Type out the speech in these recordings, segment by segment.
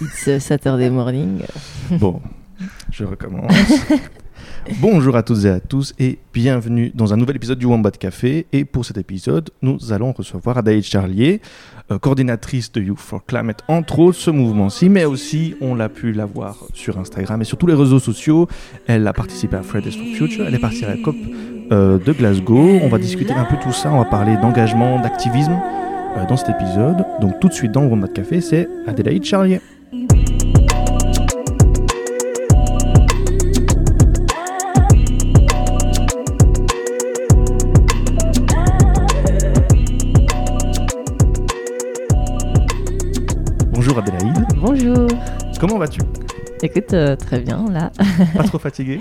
It's Saturday morning. Bon, je recommence. Bonjour à toutes et à tous et bienvenue dans un nouvel épisode du Wombat Café. Et pour cet épisode, nous allons recevoir Adaïd Charlier, euh, coordinatrice de Youth for Climate, entre autres ce mouvement-ci, mais aussi on l'a pu la voir sur Instagram et sur tous les réseaux sociaux. Elle a participé à Fridays for Future, elle est partie à la COP euh, de Glasgow. On va discuter un peu tout ça, on va parler d'engagement, d'activisme euh, dans cet épisode. Donc tout de suite dans le Wombat Café, c'est Adélaïde Charlier. Bonjour Adélaïde, Bonjour. comment vas-tu? Écoute, euh, très bien là. Pas trop fatigué?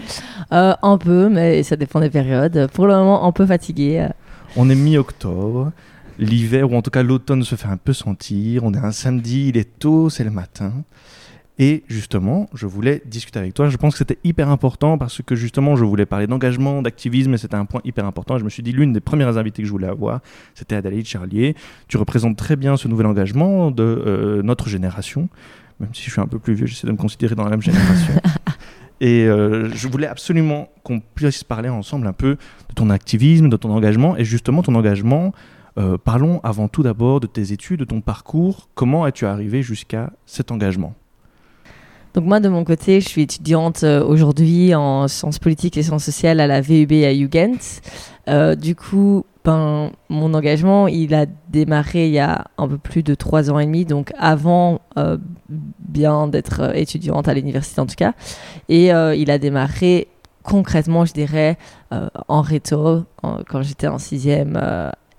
Euh, un peu, mais ça dépend des périodes. Pour le moment, un peu fatigué. euh. On est mi-octobre, l'hiver ou en tout cas l'automne se fait un peu sentir. On est un samedi, il est tôt, c'est le matin. Et justement, je voulais discuter avec toi. Je pense que c'était hyper important parce que justement, je voulais parler d'engagement, d'activisme et c'était un point hyper important. Et je me suis dit, l'une des premières invitées que je voulais avoir, c'était Adélaïde Charlier. Tu représentes très bien ce nouvel engagement de euh, notre génération. Même si je suis un peu plus vieux, j'essaie de me considérer dans la même génération. Et euh, je voulais absolument qu'on puisse parler ensemble un peu de ton activisme, de ton engagement. Et justement, ton engagement, euh, parlons avant tout d'abord de tes études, de ton parcours. Comment es-tu arrivé jusqu'à cet engagement? Donc moi, de mon côté, je suis étudiante euh, aujourd'hui en sciences politiques et sciences sociales à la VUB à Jugend. Euh, du coup, ben, mon engagement, il a démarré il y a un peu plus de trois ans et demi, donc avant bien d'être étudiante à l'université en tout cas. Et il a démarré concrètement, je dirais, en réto, quand j'étais en sixième,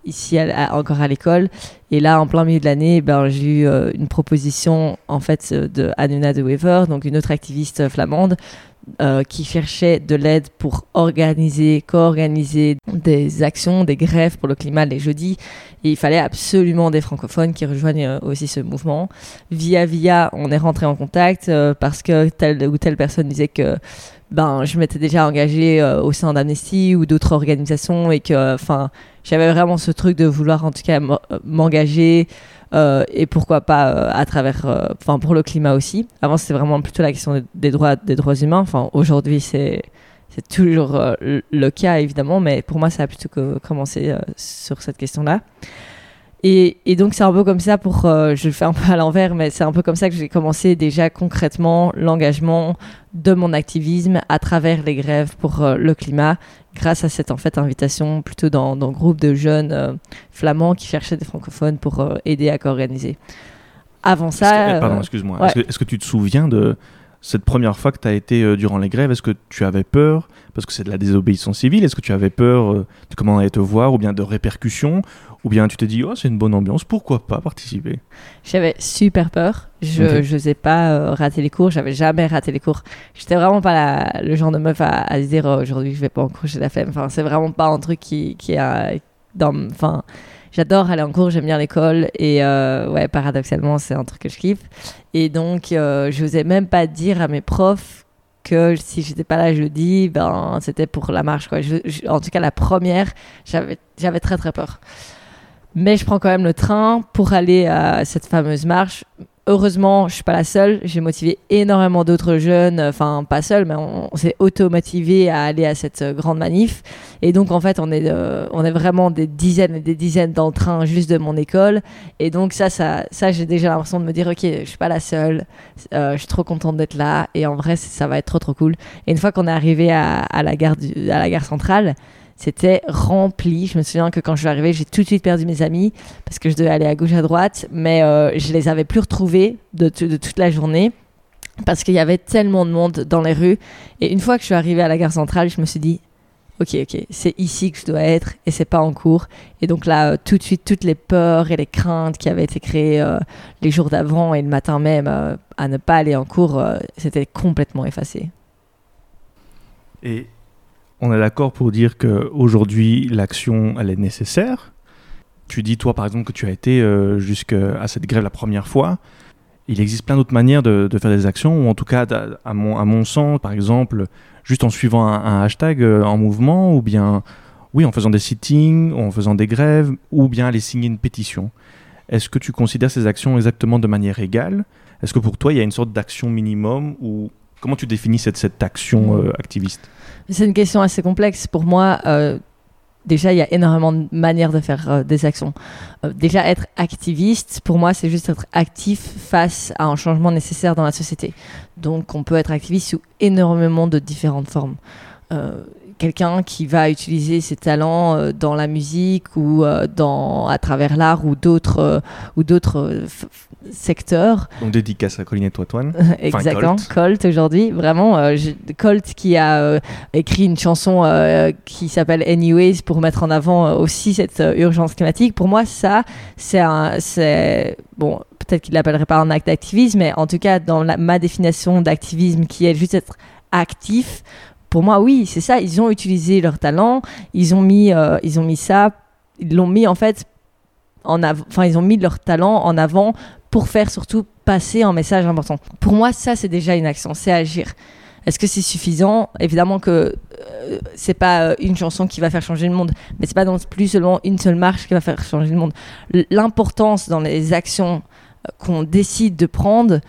ici encore à l'école. Et là, en plein milieu de l'année, ben, j'ai eu euh, une proposition en fait euh, de Anuna de Wever, donc une autre activiste flamande, euh, qui cherchait de l'aide pour organiser, co-organiser des actions, des grèves pour le climat les jeudis. Et il fallait absolument des francophones qui rejoignent aussi ce mouvement. Via via, on est rentré en contact parce que telle ou telle personne disait que ben je m'étais déjà engagée euh, au sein d'Amnesty ou d'autres organisations et que enfin j'avais vraiment ce truc de vouloir en tout cas m'engager euh, et pourquoi pas euh, à travers euh, enfin pour le climat aussi. Avant c'était vraiment plutôt la question des- droits des droits humains. Enfin aujourd'hui c'est c'est toujours le- cas évidemment mais pour moi ça a plutôt commencé sur cette question là et, et donc c'est un peu comme ça pour euh, je le fais un peu à l'envers mais c'est un peu comme ça que j'ai commencé déjà concrètement l'engagement de mon activisme à travers les grèves pour euh, le climat grâce à cette en fait invitation plutôt dans, dans groupe de jeunes euh, flamands qui cherchaient des francophones pour aider à co-organiser. Avant que- ça, eh, Pardon, excuse-moi. ouais. Est-ce que, est-ce que tu te souviens de cette première fois que tu as été durant les grèves? Est-ce que tu avais peur? Parce que c'est de la désobéissance civile. Est-ce que tu avais peur de comment on allait te voir ou bien de répercussions? Ou bien tu t'es dit, oh, c'est une bonne ambiance, pourquoi pas participer? J'avais super peur. Je n'osais pas euh, rater les cours. J'avais jamais raté les cours. J'étais vraiment pas la- le genre de meuf à, à se dire oh, aujourd'hui je vais pas en cours, j'ai la flemme. Enfin, c'est vraiment pas un truc qui, qui est dans. Enfin, j'adore aller en cours, j'aime bien l'école et euh, ouais, paradoxalement, c'est un truc que je kiffe. Et donc, euh, je n'osais même pas dire à mes profs que si j'étais pas là jeudi, ben c'était pour la marche quoi. Je- je- en tout cas, la première, j'avais très très peur. Mais je prends quand même le train pour aller à cette fameuse marche. Heureusement, je suis pas la seule. J'ai motivé énormément d'autres jeunes, enfin pas seul, mais on, on s'est auto-motivé à aller à cette euh, grande manif. Et donc en fait, on est, euh, on est vraiment des dizaines et des dizaines dans le train juste de mon école. Et donc ça, ça, ça j'ai déjà l'impression de me dire, ok, je suis pas la seule. Euh, je suis trop contente d'être là. Et en vrai, ça va être trop trop cool. Et une fois qu'on est arrivé à la gare du- à la gare centrale, c'était rempli. Je me souviens que quand je suis arrivée, j'ai tout de suite perdu mes amis parce que je devais aller à gauche à droite, mais euh, je les avais plus retrouvés de, toute la journée parce qu'il y avait tellement de monde dans les rues. Et une fois que je suis arrivée à la gare centrale, je me suis dit, ok, ok, c'est ici que je dois être et c'est pas en cours. Et donc là, euh, tout de suite, toutes les peurs et les craintes qui avaient été créées euh, les jours d'avant et le matin même euh, à ne pas aller en cours, euh, c'était complètement effacé. Et on est d'accord pour dire qu'aujourd'hui, l'action, elle est nécessaire. Tu dis, toi, par exemple, que tu as été euh, jusqu'à cette grève la première fois. Il existe plein d'autres manières de, faire des actions, ou en tout cas, à, mon, sens, par exemple, juste en suivant un, hashtag euh, en mouvement, ou bien, oui, en faisant des sittings, en faisant des grèves, ou bien aller signer une pétition. Est-ce que tu considères ces actions exactement de manière égale? Est-ce que pour toi, il y a une sorte d'action minimum ou comment tu définis cette, cette action euh, activiste? C'est une question assez complexe. Pour moi, euh, déjà, il y a énormément de manières de faire euh, des actions. Euh, déjà, être activiste, pour moi, c'est juste être actif face à un changement nécessaire dans la société. Donc, on peut être activiste sous énormément de différentes formes. Quelqu'un qui va utiliser ses talents euh, dans la musique ou euh, dans, à travers l'art ou d'autres euh, ou d'autres secteurs. Donc dédicace à Colline et Toitoine. Exactement, Colt. Colt, aujourd'hui, vraiment, Colt qui a écrit une chanson qui s'appelle Anyways pour mettre en avant aussi cette urgence climatique. Pour moi, ça, c'est bon, peut-être qu'il l'appellerait pas un acte d'activisme, mais en tout cas, dans la- ma définition d'activisme, qui est juste être actif. Pour moi, oui, c'est ça. Ils ont utilisé leur talent, ils ont mis, euh, ils ont mis ça, ils l'ont mis en fait en enfin, ils ont mis leur talent en avant pour faire surtout passer un message important. Pour moi, ça, c'est déjà une action, c'est agir. Est-ce que c'est suffisant? Évidemment que euh, c'est pas euh, une chanson qui va faire changer le monde, mais c'est pas non plus seulement une seule marche qui va faire changer le monde. L'importance dans les actions euh, qu'on décide de prendre,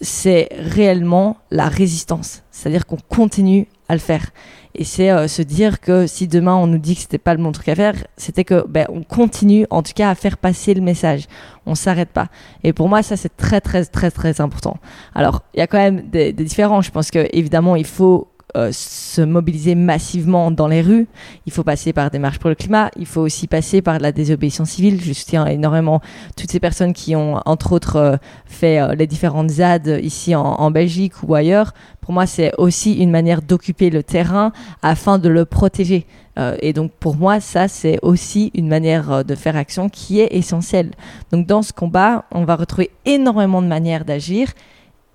c'est réellement la résistance. C'est-à-dire qu'on continue à le faire. Et c'est euh, se dire que si demain on nous dit que c'était pas le bon truc à faire, c'était que ben, on continue en tout cas à faire passer le message. On s'arrête pas. Et pour moi, ça c'est très très très très important. Alors il y a quand même des, des différences. Je pense que évidemment il faut euh, se mobiliser massivement dans les rues. Il faut passer par des marches pour le climat. Il faut aussi passer par la désobéissance civile. Je soutiens énormément toutes ces personnes qui ont, entre autres, euh, fait euh, les différentes ZAD ici en, Belgique ou ailleurs. Pour moi, c'est aussi une manière d'occuper le terrain afin de le protéger. Et donc, pour moi, ça, c'est aussi une manière de faire action qui est essentielle. Donc, dans ce combat, on va retrouver énormément de manières d'agir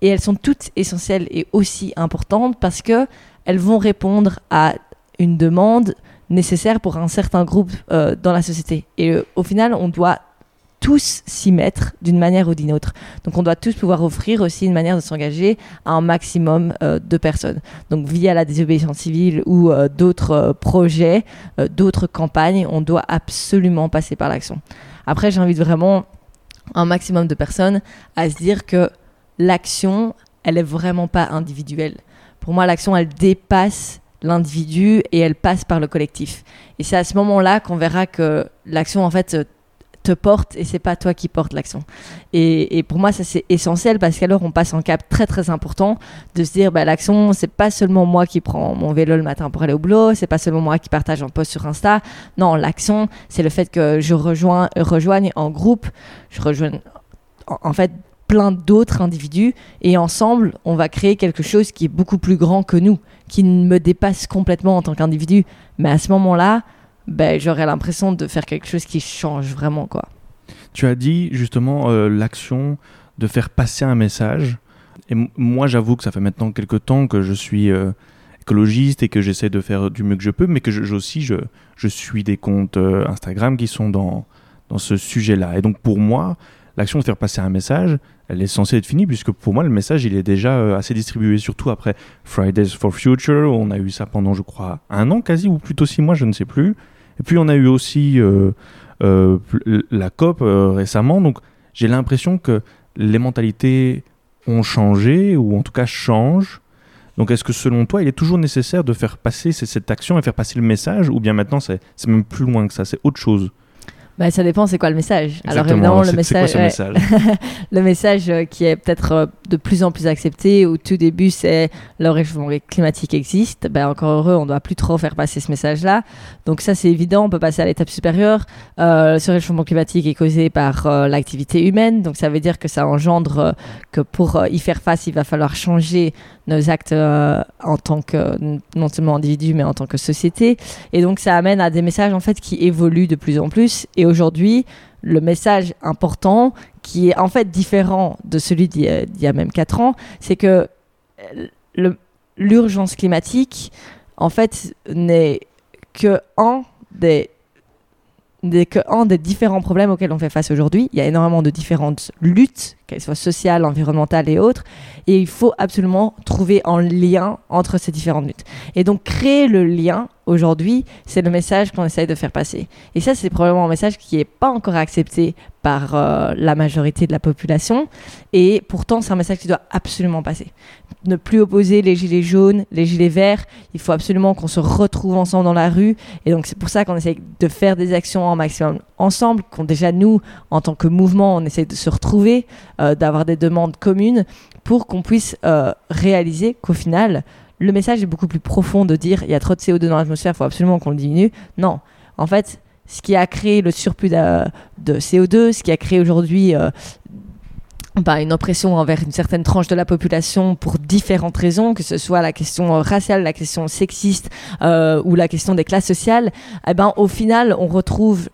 et elles sont toutes essentielles et aussi importantes parce que elles vont répondre à une demande nécessaire pour un certain groupe euh, dans la société. Et euh, au final, on doit tous s'y mettre d'une manière ou d'une autre. Donc on doit tous pouvoir offrir aussi une manière de s'engager à un maximum euh, de personnes. Donc via la désobéissance civile ou d'autres projets, d'autres campagnes, on doit absolument passer par l'action. Après, j'invite vraiment un maximum de personnes à se dire que l'action, elle est vraiment pas individuelle. Pour moi, l'action, elle dépasse l'individu et elle passe par le collectif. Et c'est à ce moment-là qu'on verra que l'action, en fait, te porte et c'est pas toi qui porte l'action. Et, pour moi, ça c'est essentiel parce qu'alors on passe un cap très très important de se dire bah, l'action, c'est pas seulement moi qui prends mon vélo le matin pour aller au boulot, c'est pas seulement moi qui partage un post sur Insta. Non, l'action, c'est le fait que je rejoins, rejoigne en groupe, je rejoins en fait plein d'autres individus et ensemble, on va créer quelque chose qui est beaucoup plus grand que nous, qui me dépasse complètement en tant qu'individu. Mais à ce moment-là, ben, j'aurais l'impression de faire quelque chose qui change vraiment quoi. Tu as dit justement euh, l'action de faire passer un message. Et moi, j'avoue que ça fait maintenant quelques temps que je suis euh, écologiste et que j'essaie de faire du mieux que je peux, mais que je, aussi je suis des comptes euh, Instagram qui sont dans, dans ce sujet-là. Et donc pour moi, l'action de faire passer un message, elle est censée être finie, puisque pour moi, le message, il est déjà euh, assez distribué, surtout après Fridays for Future. On a eu ça pendant, je crois, un an quasi, ou plutôt six mois, je ne sais plus. Et puis on a eu aussi euh, euh, la COP récemment. Donc j'ai l'impression que les mentalités ont changé, ou en tout cas changent. Donc est-ce que selon toi, il est toujours nécessaire de faire passer cette action et faire passer le message, ou bien maintenant c'est même plus loin que ça, c'est autre chose? Ben, ça dépend, c'est quoi le message. Alors évidemment, le quoi message, ouais, message? le message euh, qui est peut-être euh, de plus en plus accepté, au tout début, c'est le réchauffement climatique existe. Ben, encore heureux, on doit plus trop faire passer ce message-là. Donc ça, c'est évident, on peut passer à l'étape supérieure. Euh, ce réchauffement climatique est causé par euh, l'activité humaine, donc ça veut dire que ça engendre euh, que pour euh, y faire face, il va falloir changer nos actes euh, en tant que, non seulement individu, mais en tant que société. Et donc ça amène à des messages en fait qui évoluent de plus en plus. Et aujourd'hui, le message important, qui est en fait différent de celui d'il y, a- même 4 ans, c'est que euh, l'urgence climatique, en fait, n'est que un des que un des différents problèmes auxquels on fait face aujourd'hui. Il y a énormément de différentes luttes qu'elles soient sociales, environnementales et autres. Et il faut absolument trouver un lien entre ces différentes luttes. Et donc créer le lien aujourd'hui, c'est le message qu'on essaye de faire passer. Et ça, c'est probablement un message qui n'est pas encore accepté par euh, la majorité de la population. Et pourtant, c'est un message qui doit absolument passer. Ne plus opposer les gilets jaunes, les gilets verts. Il faut absolument qu'on se retrouve ensemble dans la rue. Et donc, c'est pour ça qu'on essaye de faire des actions en maximum ensemble, qu'on déjà, nous, en tant que mouvement, on essaye de se retrouver, euh, d'avoir des demandes communes pour qu'on puisse euh, réaliser qu'au final, le message est beaucoup plus profond de dire il y a trop de CO2 dans l'atmosphère, il faut absolument qu'on le diminue. Non, en fait, ce qui a créé le surplus de, CO2, ce qui a créé aujourd'hui euh, bah, une oppression envers une certaine tranche de la population pour différentes raisons, que ce soit la question raciale, la question sexiste euh, ou la question des classes sociales, eh ben, au final, on retrouve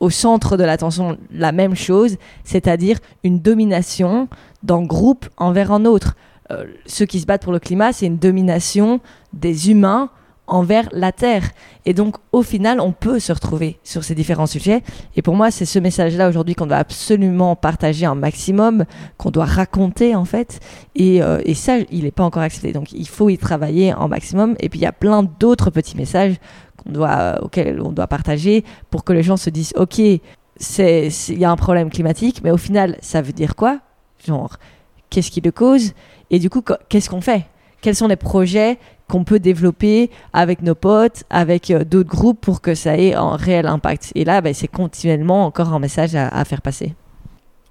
au centre de l'attention la même chose, c'est-à-dire une domination d'un groupe envers un autre. Euh, ceux qui se battent pour le climat, c'est une domination des humains envers la Terre. Et donc, au final, on peut se retrouver sur ces différents sujets. Et pour moi, c'est ce message-là aujourd'hui qu'on doit absolument partager un maximum, qu'on doit raconter en fait. Et, euh, et ça, il n'est pas encore accepté. Donc, il faut y travailler en maximum. Et puis, il y a plein d'autres petits messages qu'on doit, auxquels on doit partager pour que les gens se disent, OK, il y a un problème climatique, mais au final, ça veut dire quoi? Genre, qu'est-ce qui le cause? Et du coup, qu'est-ce qu'on fait? Quels sont les projets? Qu'on peut développer avec nos potes, avec euh, d'autres groupes pour que ça ait un réel impact Et là, ben, c'est continuellement encore un message à, faire passer.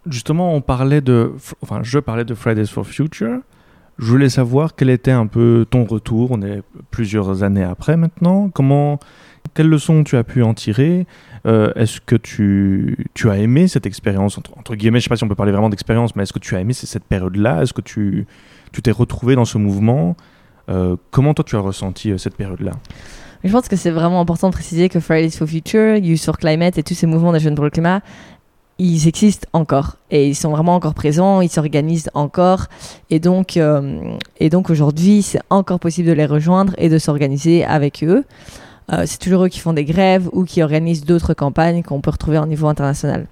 Justement, on parlait de, enfin, je parlais de Fridays for Future. Je voulais savoir quel était un peu ton retour. On est plusieurs années après maintenant. Comment, quelles leçons tu as pu en tirer? Euh, Est-ce que tu, tu, as aimé cette expérience entre, entre, guillemets? Je ne sais pas si on peut parler vraiment d'expérience, mais est-ce que tu as aimé cette période-là? Est-ce que tu tu t'es retrouvé dans ce mouvement? Comment toi tu as ressenti euh, cette période-là? Je pense que c'est vraiment important de préciser que Fridays for Future, Youth for Climate et tous ces mouvements des jeunes pour le climat, ils existent encore et ils sont vraiment encore présents, ils s'organisent encore et donc, et donc aujourd'hui c'est encore possible de les rejoindre et de s'organiser avec eux. Euh, c'est toujours eux qui font des grèves ou qui organisent d'autres campagnes qu'on peut retrouver au niveau international.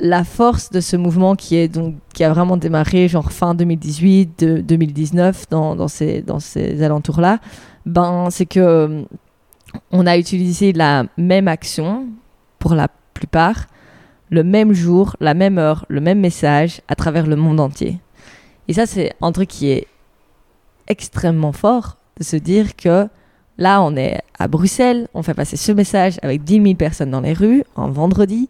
La force de ce mouvement qui, est donc, qui a vraiment démarré genre fin 2018, 2019, dans, dans, ces, dans ces alentours-là, ben, c'est que euh, on a utilisé la même action pour la plupart, le même jour, la même heure, le même message à travers le monde entier. Et ça, c'est un truc qui est extrêmement fort de se dire que Là, on est à Bruxelles, on fait passer ce message avec 10 000 personnes dans les rues, en vendredi,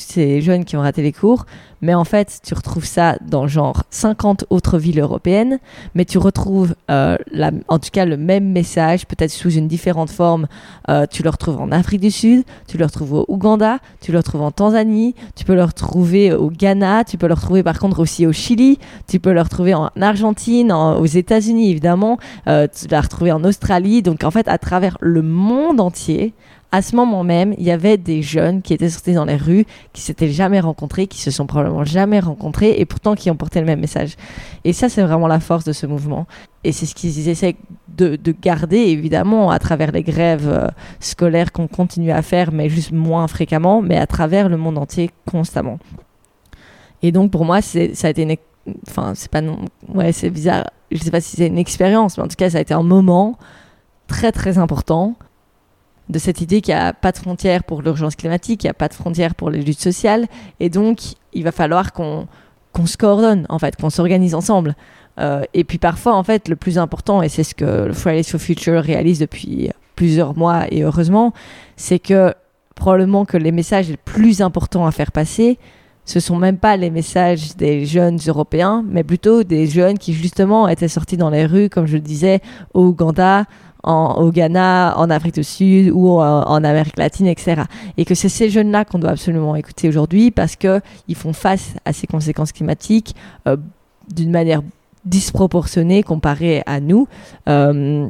ces jeunes qui ont raté les cours, mais en fait, tu retrouves ça dans genre 50 autres villes européennes, mais tu retrouves euh, la, en tout cas le même message, peut-être sous une différente forme. Euh, tu le retrouves en Afrique du Sud, tu le retrouves au Ouganda, tu le retrouves en Tanzanie, tu peux le retrouver au Ghana, tu peux le retrouver par contre aussi au Chili, tu peux le retrouver en Argentine, aux États-Unis évidemment, euh, tu l'as retrouvé en Australie. Donc en fait, à travers le monde entier, à ce moment même, il y avait des jeunes qui étaient sortis dans les rues, qui s'étaient jamais rencontrés, qui se sont probablement jamais rencontrés, et pourtant qui ont porté le même message. Et ça, c'est vraiment la force de ce mouvement. Et c'est ce qu'ils essaient de, garder, évidemment, à travers les grèves euh, scolaires qu'on continue à faire, mais juste moins fréquemment, mais à travers le monde entier constamment. Et donc, pour moi, ça a été une. Enfin, c'est pas. Non... Ouais, c'est bizarre. Je sais pas si c'est une expérience, mais en tout cas, ça a été un moment très, très important de cette idée qu'il n'y a pas de frontières pour l'urgence climatique, il n'y a pas de frontières pour les luttes sociales, et donc il va falloir qu'on se coordonne, en fait, qu'on s'organise ensemble. Euh, et puis parfois, en fait, le plus important, et c'est ce que le Fridays for Future réalise depuis plusieurs mois, et heureusement, c'est que probablement que les messages les plus importants à faire passer, ce sont même pas les messages des jeunes européens, mais plutôt des jeunes qui justement étaient sortis dans les rues, comme je le disais, au Ouganda, au Ghana, en Afrique du Sud ou en, Amérique latine, etc. Et que c'est ces jeunes-là qu'on doit absolument écouter aujourd'hui parce qu'ils font face à ces conséquences climatiques euh, d'une manière disproportionnée comparée à nous. Euh,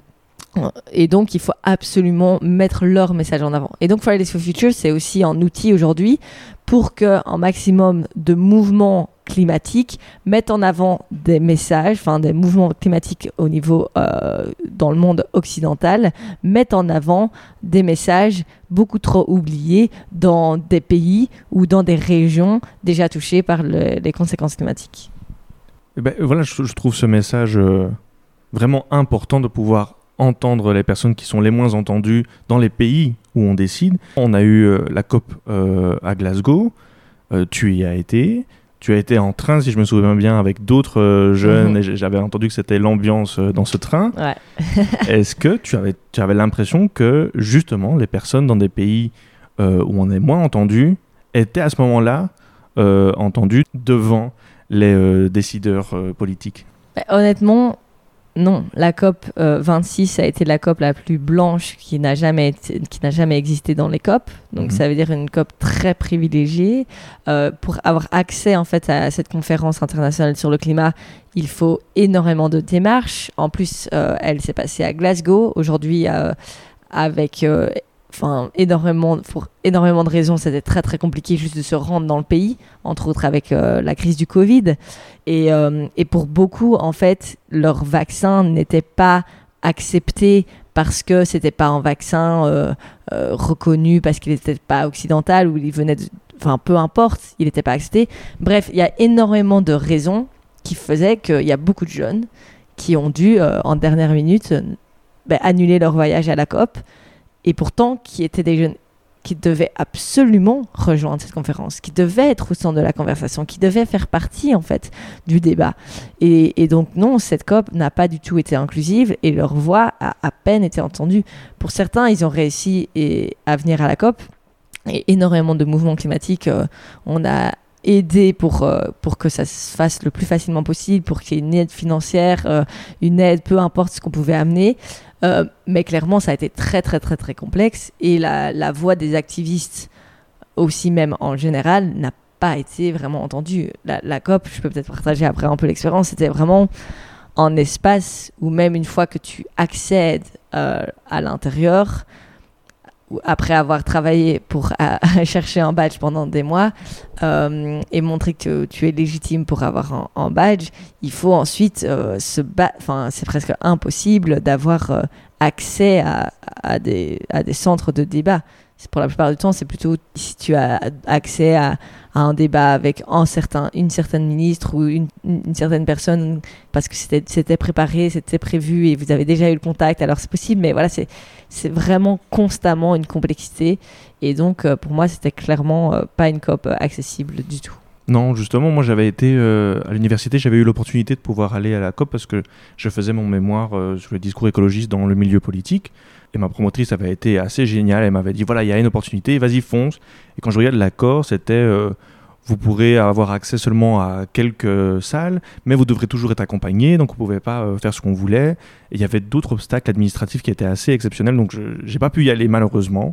et donc, il faut absolument mettre leur message en avant. Et donc, Fridays for Future, c'est aussi un outil aujourd'hui pour qu'un maximum de mouvements climatiques mettent en avant des messages, enfin des mouvements climatiques au niveau euh, dans le monde occidental, mettent en avant des messages beaucoup trop oubliés dans des pays ou dans des régions déjà touchées par les conséquences climatiques. Eh ben, voilà, je, trouve ce message euh, vraiment important de pouvoir entendre les personnes qui sont les moins entendues dans les pays où on décide. On a eu euh, la COP à Glasgow, tu y as été, tu as été en train, si je me souviens bien, avec d'autres euh, jeunes, mhm. et j'avais entendu que c'était l'ambiance euh, dans ce train. Ouais. Est-ce que tu avais, tu avais l'impression que, justement, les personnes dans des pays euh, où on est moins entendu étaient à ce moment-là entendues devant les décideurs politiques? Bah, Honnêtement, non, la COP 26 euh, a été la COP la plus blanche qui n'a jamais, qui n'a jamais existé dans les COP. Donc mhm. ça veut dire une COP très privilégiée. Euh, pour avoir accès en fait à cette conférence internationale sur le climat, il faut énormément de démarches. En plus, euh, elle s'est passée à Glasgow. Aujourd'hui, avec enfin énormément pour énormément de raisons c'était très très compliqué juste de se rendre dans le pays entre autres avec euh, la crise du Covid. Et, euh, et, pour beaucoup en fait leur vaccin n'était pas accepté parce que c'était pas un vaccin euh, reconnu parce qu'il n'était pas occidental ou il venait enfin peu importe il n'était pas accepté. Bref il y a énormément de raisons qui faisaient qu'il y a beaucoup de jeunes qui ont dû en dernière minute ben, annuler leur voyage à la COP et pourtant qui étaient des jeunes qui devaient absolument rejoindre cette conférence, qui devaient être au centre de la conversation, qui devaient faire partie en fait du débat. Et, donc non, cette COP n'a pas du tout été inclusive et leur voix a à peine été entendue. Pour certains, ils ont réussi et, à venir à la COP. Et énormément de mouvements climatiques, euh, on a aidé pour, euh, pour que ça se fasse le plus facilement possible, pour qu'il y ait une aide financière, euh, une aide, peu importe ce qu'on pouvait amener. Euh, mais clairement, ça a été très, très, très, très complexe. Et la, voix des activistes, aussi même en général, n'a pas été vraiment entendue. La, la COP, je peux peut-être partager après un peu l'expérience, c'était vraiment un espace où même une fois que tu accèdes euh, à l'intérieur, après avoir travaillé pour chercher un badge pendant des mois euh, et montrer que tu es légitime pour avoir un, badge, il faut ensuite euh, se battre. Enfin, c'est presque impossible d'avoir euh, accès à, des, à des centres de débat. Pour la plupart du temps, c'est plutôt si tu as accès à, à un débat avec un certain, une certaine ministre ou une, une certaine personne parce que c'était préparé, c'était prévu et vous avez déjà eu le contact, alors c'est possible, mais voilà, c'est vraiment constamment une complexité. Et donc, euh, pour moi, c'était clairement euh, pas une COP accessible du tout. Non, justement, moi j'avais été euh, à l'université, j'avais eu l'opportunité de pouvoir aller à la COP parce que je faisais mon mémoire sur le discours écologiste dans le milieu politique. Et ma promotrice avait été assez géniale. Elle m'avait dit voilà, il y a une opportunité, vas-y, fonce. Et quand je regarde l'accord, c'était euh, vous pourrez avoir accès seulement à quelques salles, mais vous devrez toujours être accompagné, donc vous ne pouvez pas euh, faire ce qu'on voulait. Et il y avait d'autres obstacles administratifs qui étaient assez exceptionnels, donc je n'ai pas pu y aller malheureusement.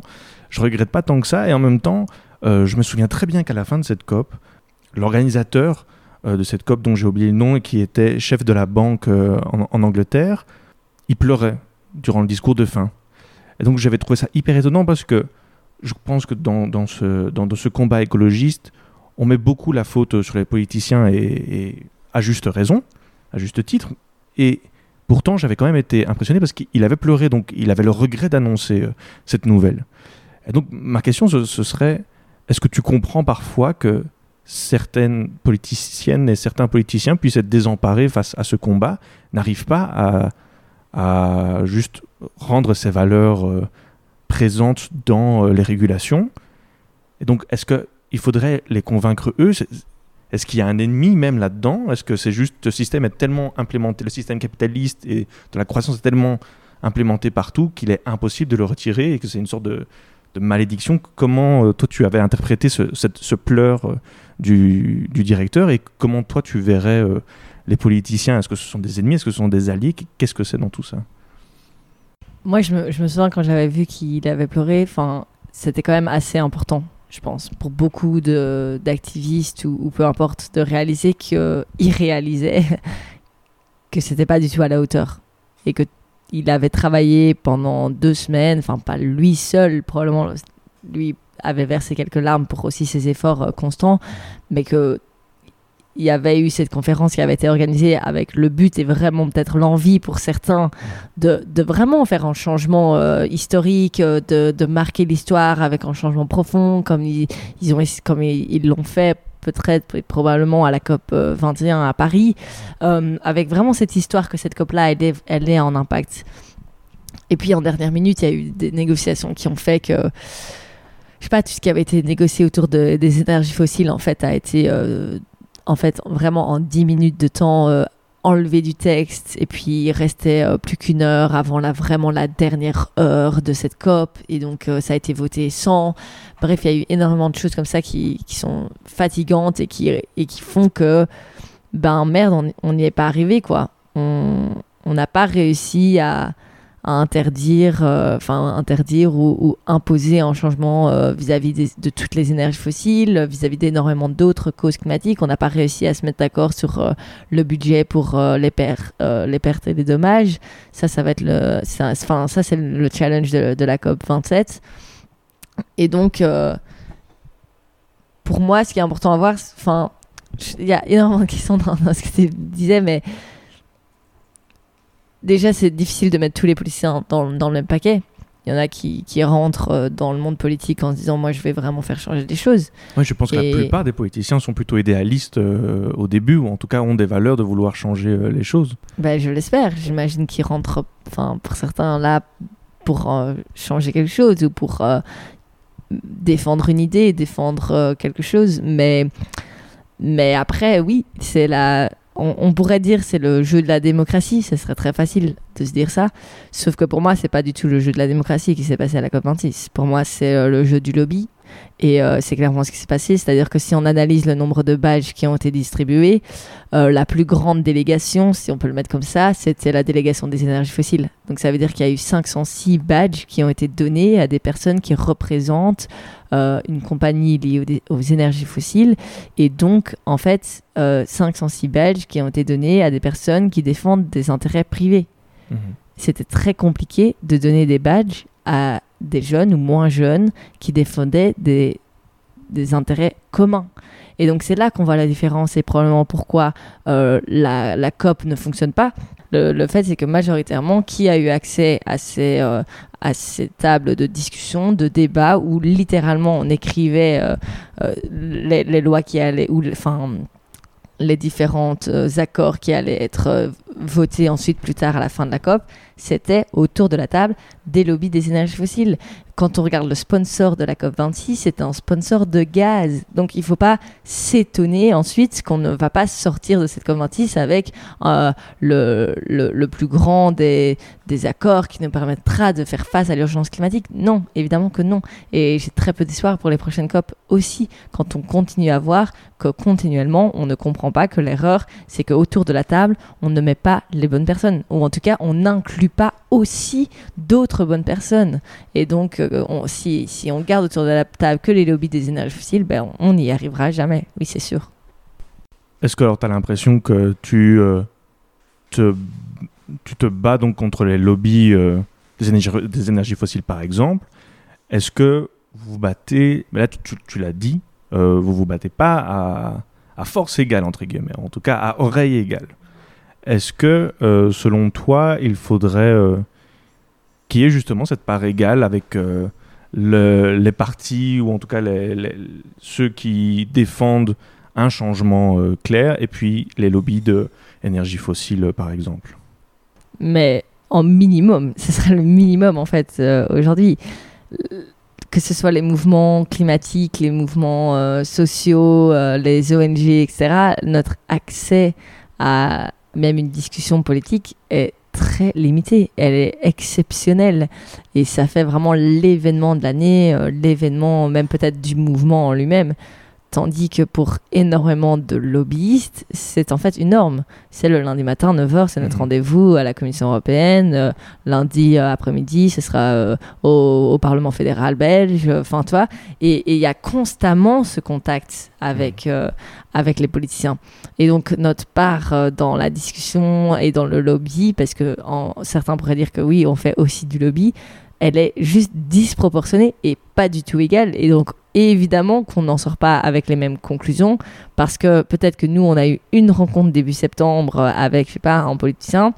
Je regrette pas tant que ça, et en même temps, euh, je me souviens très bien qu'à la fin de cette COP, l'organisateur de cette COP dont j'ai oublié le nom et qui était chef de la banque en, en Angleterre, il pleurait durant le discours de fin. Et donc j'avais trouvé ça hyper étonnant parce que je pense que dans, dans, ce, dans, ce combat écologiste, on met beaucoup la faute sur les politiciens et, à juste raison, à juste titre. Et pourtant, j'avais quand même été impressionné parce qu'il avait pleuré, donc il avait le regret d'annoncer euh, cette nouvelle. Et donc ma question, ce, serait, est-ce que tu comprends parfois que certaines politiciennes et certains politiciens puissent être désemparés face à ce combat, n'arrivent pas à, à juste rendre ces valeurs euh, présentes dans euh, les régulations. Et donc, est-ce qu'il faudrait les convaincre eux? Est-ce qu'il y a un ennemi même là-dedans? Est-ce que c'est juste le système est tellement implémenté, le système capitaliste et de la croissance est tellement implémenté partout qu'il est impossible de le retirer et que c'est une sorte de, malédiction? Comment euh, toi tu avais interprété ce, ce pleur du, du, directeur et comment toi tu verrais les politiciens, est-ce que ce sont des ennemis, est-ce que ce sont des alliés? Qu'est-ce que c'est dans tout ça? Moi, je me, souviens quand j'avais vu qu'il avait pleuré, c'était quand même assez important, je pense, pour beaucoup d'activistes ou, peu importe, de réaliser qu'ils réalisaient que c'était pas du tout à la hauteur et que il avait travaillé pendant deux semaines, enfin pas lui seul, probablement lui avait versé quelques larmes pour aussi ses efforts euh, constants, mais que il y avait eu cette conférence qui avait été organisée avec le but et vraiment peut-être l'envie pour certains de, de, vraiment faire un changement euh, historique, euh, de, de marquer l'histoire avec un changement profond, comme ils, ont, comme ils l'ont fait peut-être probablement à la COP 21 à Paris, euh, avec vraiment cette histoire que cette COP-là, elle, elle ait un impact. Et puis en dernière minute, il y a eu des négociations qui ont fait que je sais pas, tout ce qui avait été négocié autour de, des énergies fossiles, en fait, a été en fait, vraiment en 10 minutes de temps euh, enlevé du texte et puis il restait euh, plus qu'une heure avant la, vraiment la dernière heure de cette COP et donc euh, ça a été voté sans. Bref, il y a eu énormément de choses comme ça qui, qui sont fatigantes et qui, et qui font que, ben merde, on n'y est pas arrivé quoi. On n'a pas réussi à, à interdire, euh, enfin interdire ou, imposer un changement euh, vis-à-vis de toutes les énergies fossiles, vis-à-vis d'énormément d'autres causes climatiques. On n'a pas réussi à se mettre d'accord sur euh, le budget pour les, les pertes et les dommages. Ça, ça va être le, enfin ça c'est le challenge de, la COP 27. Et donc, pour moi, ce qui est important à voir, enfin, il y a énormément de questions dans ce que tu disais, mais déjà, c'est difficile de mettre tous les politiciens dans, dans, le même paquet. Il y en a qui, qui, rentrent euh, dans le monde politique en se disant Moi, je vais vraiment faire changer des choses. Oui, je pense que la plupart des politiciens sont plutôt idéalistes euh, au début, ou en tout cas ont des valeurs de vouloir changer euh, les choses. Ben, je l'espère. J'imagine qu'ils rentrent, enfin, pour certains, là, pour changer quelque chose ou pour défendre une idée, défendre quelque chose. Mais, mais après, oui, c'est la on, pourrait dire c'est le jeu de la démocratie, ce serait très facile de se dire ça. Sauf que pour moi, c'est pas du tout le jeu de la démocratie qui s'est passé à la COP26. Pour moi, c'est euh, le jeu du lobby. Et euh, c'est clairement ce qui s'est passé. C'est-à-dire que si on analyse le nombre de badges qui ont été distribués, euh, la plus grande délégation, si on peut le mettre comme ça, c'était la délégation des énergies fossiles. Donc ça veut dire qu'il y a eu 506 badges qui ont été donnés à des personnes qui représentent euh, une compagnie liée aux, énergies fossiles. Et donc, en fait, 506 badges qui ont été donnés à des personnes qui défendent des intérêts privés. Mmh. C'était très compliqué de donner des badges à des jeunes ou moins jeunes qui défendaient des, des intérêts communs. Et donc c'est là qu'on voit la différence et probablement pourquoi euh, la, la, COP ne fonctionne pas. Le, le fait, c'est que majoritairement, qui a eu accès à ces, euh, à ces tables de discussion, de débat, où littéralement on écrivait euh, les, les, lois qui allaient, ou enfin les différents accords qui allaient être votés ensuite plus tard à la fin de la COP, c'était autour de la table des lobbies des énergies fossiles. Quand on regarde le sponsor de la COP26, c'est un sponsor de gaz. Donc il ne faut pas s'étonner ensuite qu'on ne va pas sortir de cette COP26 avec euh, le, plus grand des, des accords qui nous permettra de faire face à l'urgence climatique. Non, évidemment que non. Et j'ai très peu d'espoir pour les prochaines COP aussi, quand on continue à voir que continuellement, on ne comprend pas que l'erreur, c'est qu'autour de la table, on ne met pas les bonnes personnes. Ou en tout cas, on n'inclut pas aussi d'autres bonnes personnes. Et donc, euh, si, si, on garde autour de la table que les lobbies des énergies fossiles, ben, on n'y arrivera jamais. Oui, c'est sûr. Est-ce que alors tu as l'impression que tu, euh, te, tu te bats donc contre les lobbies euh, des, énergies, des énergies fossiles, par exemple? Est-ce que vous battez, mais là tu, l'as dit, vous vous battez pas à, à force égale, entre guillemets, en tout cas à oreille égale est-ce que, euh, selon toi, il faudrait euh, qu'il y ait justement cette part égale avec euh, les partis, ou en tout cas ceux qui défendent un changement clair, et puis les lobbies de énergie fossile, par exemple? Mais en minimum, ce serait le minimum en fait aujourd'hui. Que ce soit les mouvements climatiques, les mouvements sociaux, les ONG, etc., notre accès à même une discussion politique est très limitée, elle est exceptionnelle et ça fait vraiment l'événement de l'année, euh, l'événement même peut-être du mouvement en lui-même. Tandis que pour énormément de lobbyistes, c'est en fait une norme. C'est le lundi matin, 9h, c'est notre mhm. rendez-vous à la Commission européenne. Euh, lundi euh, après-midi, ce sera euh, au, Parlement fédéral belge. Enfin, toi. Et il y a constamment ce contact avec, mhm. avec les politiciens. Et donc, notre part dans la discussion et dans le lobby, parce que en, certains pourraient dire que oui, on fait aussi du lobby, elle est juste disproportionnée et pas du tout égale. Et donc, évidemment qu'on n'en sort pas avec les mêmes conclusions parce que peut-être que nous, on a eu une rencontre début septembre avec, je sais pas, un politicien,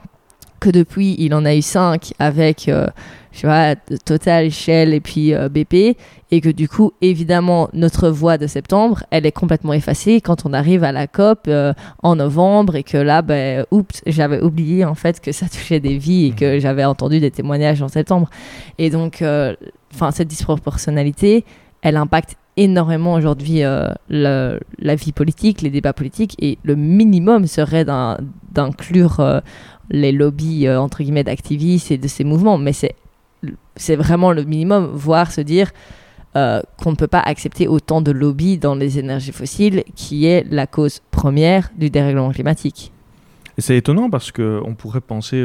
que depuis, il en a eu cinq avec, euh, je sais pas, Total, Shell et puis euh, BP, et que du coup, évidemment, notre voix de septembre, elle est complètement effacée quand on arrive à la COP euh, en novembre et que là, ben, oups, j'avais oublié en fait que ça touchait des vies et que mmh. j'avais entendu des témoignages en septembre. Et donc, enfin, cette disproportionnalité, elle impacte énormément aujourd'hui euh, la vie politique, les débats politiques, et le minimum serait d'inclure euh, les lobbies, euh, entre guillemets, d'activistes et de ces mouvements. Mais c'est vraiment le minimum, voire se dire qu'on ne peut pas accepter autant de lobbies dans les énergies fossiles, qui est la cause première du dérèglement climatique. C'est étonnant parce qu'on pourrait penser